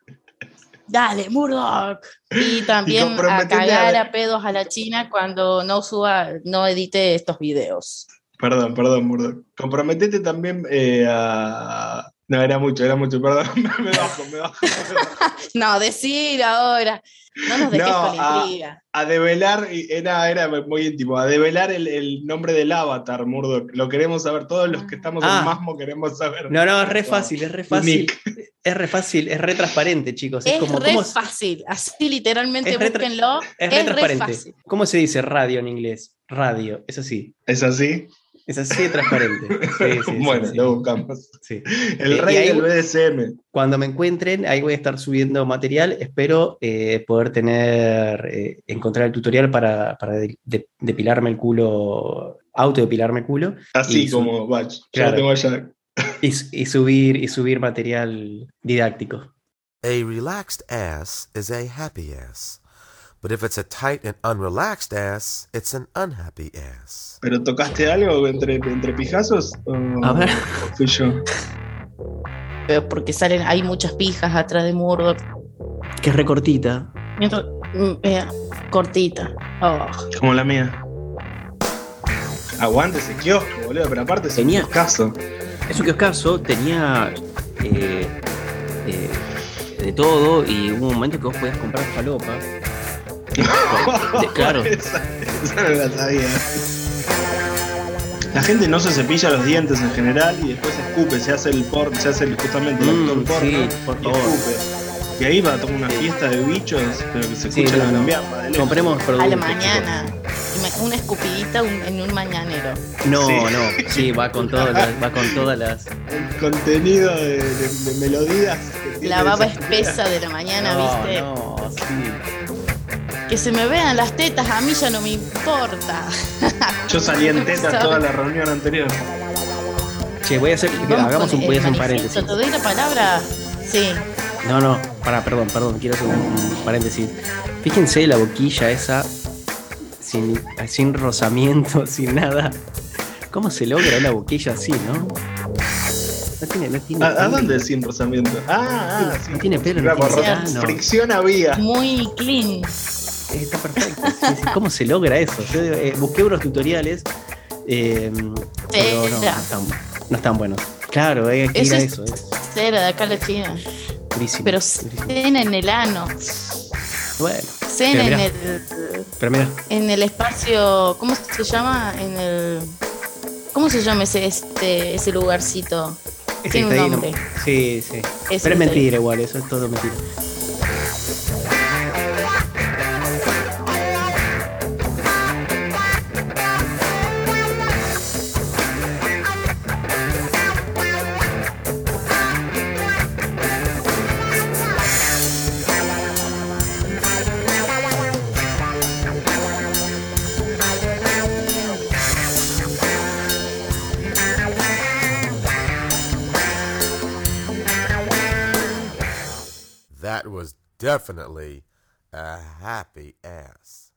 Dale, Murdoch. Y también a comprometete a cagar ver. a pedos a la China cuando no suba, no edite estos videos. Perdón, perdón, Murdoch. Comprometete también eh, a... No, era mucho, era mucho, perdón. me bajo, me bajo. me bajo. No, decir ahora. No nos dejes No, con la a- intriga. A develar, y era, era muy íntimo, a develar el, el nombre del avatar, Murdoch. Lo queremos saber, todos los que estamos Ah. en Masmo queremos saber. No, no, es re fácil, es re fácil. Nick. Es re fácil, es re transparente, chicos. Es, Es como, re ¿cómo, fácil, así literalmente Es búsquenlo. es re transparente. fácil. ¿Cómo se dice radio en inglés? Radio, es así. ¿Es así? Es así de transparente. Sí, sí, sí, bueno, sí. lo buscamos. Sí. El Eh, rey ahí- del BDSM. Cuando me encuentren, ahí voy a estar subiendo material. Espero eh, poder tener, eh, encontrar el tutorial para, para de- de- depilarme el culo, autodepilarme el culo Así Y como Batch. Yo Claro. lo tengo allá. y, y subir, y subir material didáctico. A relaxed ass is a happy ass. But if it's a tight and unrelaxed ass, it's an unhappy ass. ¿Pero tocaste algo entre, entre pijazos? ¿O, A ver. o fui yo? Pero porque salen, hay muchas pijas atrás de Murdoch. Que es recortita. Mientras- mm, eh, cortita. Oh. Como la mía. Aguante ese kiosco, boludo, pero aparte es Tenía- un kioscazo. Eso que caso tenía eh, eh, de todo y hubo un momento que vos podías comprar falopa. Claro. esa, esa no la sabía. La gente no se cepilla los dientes en general y después escupe, se hace el por, se hace el, justamente el Mm, actor porno sí, por y escupe. Y ahí va a tomar una fiesta de bichos, pero que se escucha la lejos. Compremos A productos. la mañana. Una escupidita en un mañanero. No, Sí. no. Sí, va con todas las, va con todas las. El contenido de, de- de melodías. La baba esa- espesa de la mañana, no, ¿viste? no, sí. Que se me vean las tetas, a mí ya no me importa. Yo salí en tetas toda la reunión anterior. Che, voy a hacer, hagamos un, voy a hacer un paréntesis. Te doy la palabra. Sí. No, no, para, perdón, perdón, quiero hacer un, un paréntesis. Fíjense la boquilla esa, sin, sin rozamiento, sin nada. ¿Cómo se logra una boquilla así, no? No tiene, no tiene. ¿A, dónde sin rozamiento? Ah, ah, sí. No tiene pelo, no tiene no. Fricción había. Muy clean. Está perfecto. ¿Cómo se logra eso? Yo eh, busqué unos tutoriales, eh, pero no, no están, no están buenos. Claro, hay que ir Eso a es- eso. Es Cera de acá a la China. durísimo, Pero durísimo. cena en el ano. Bueno, Cena en el, pero mira, en el espacio. ¿Cómo se llama? En el. ¿Cómo se llama ese, este, ese lugarcito? Tiene un. Sí, sí. Pero es mentira igual, eso es todo mentira. Definitely a happy ass.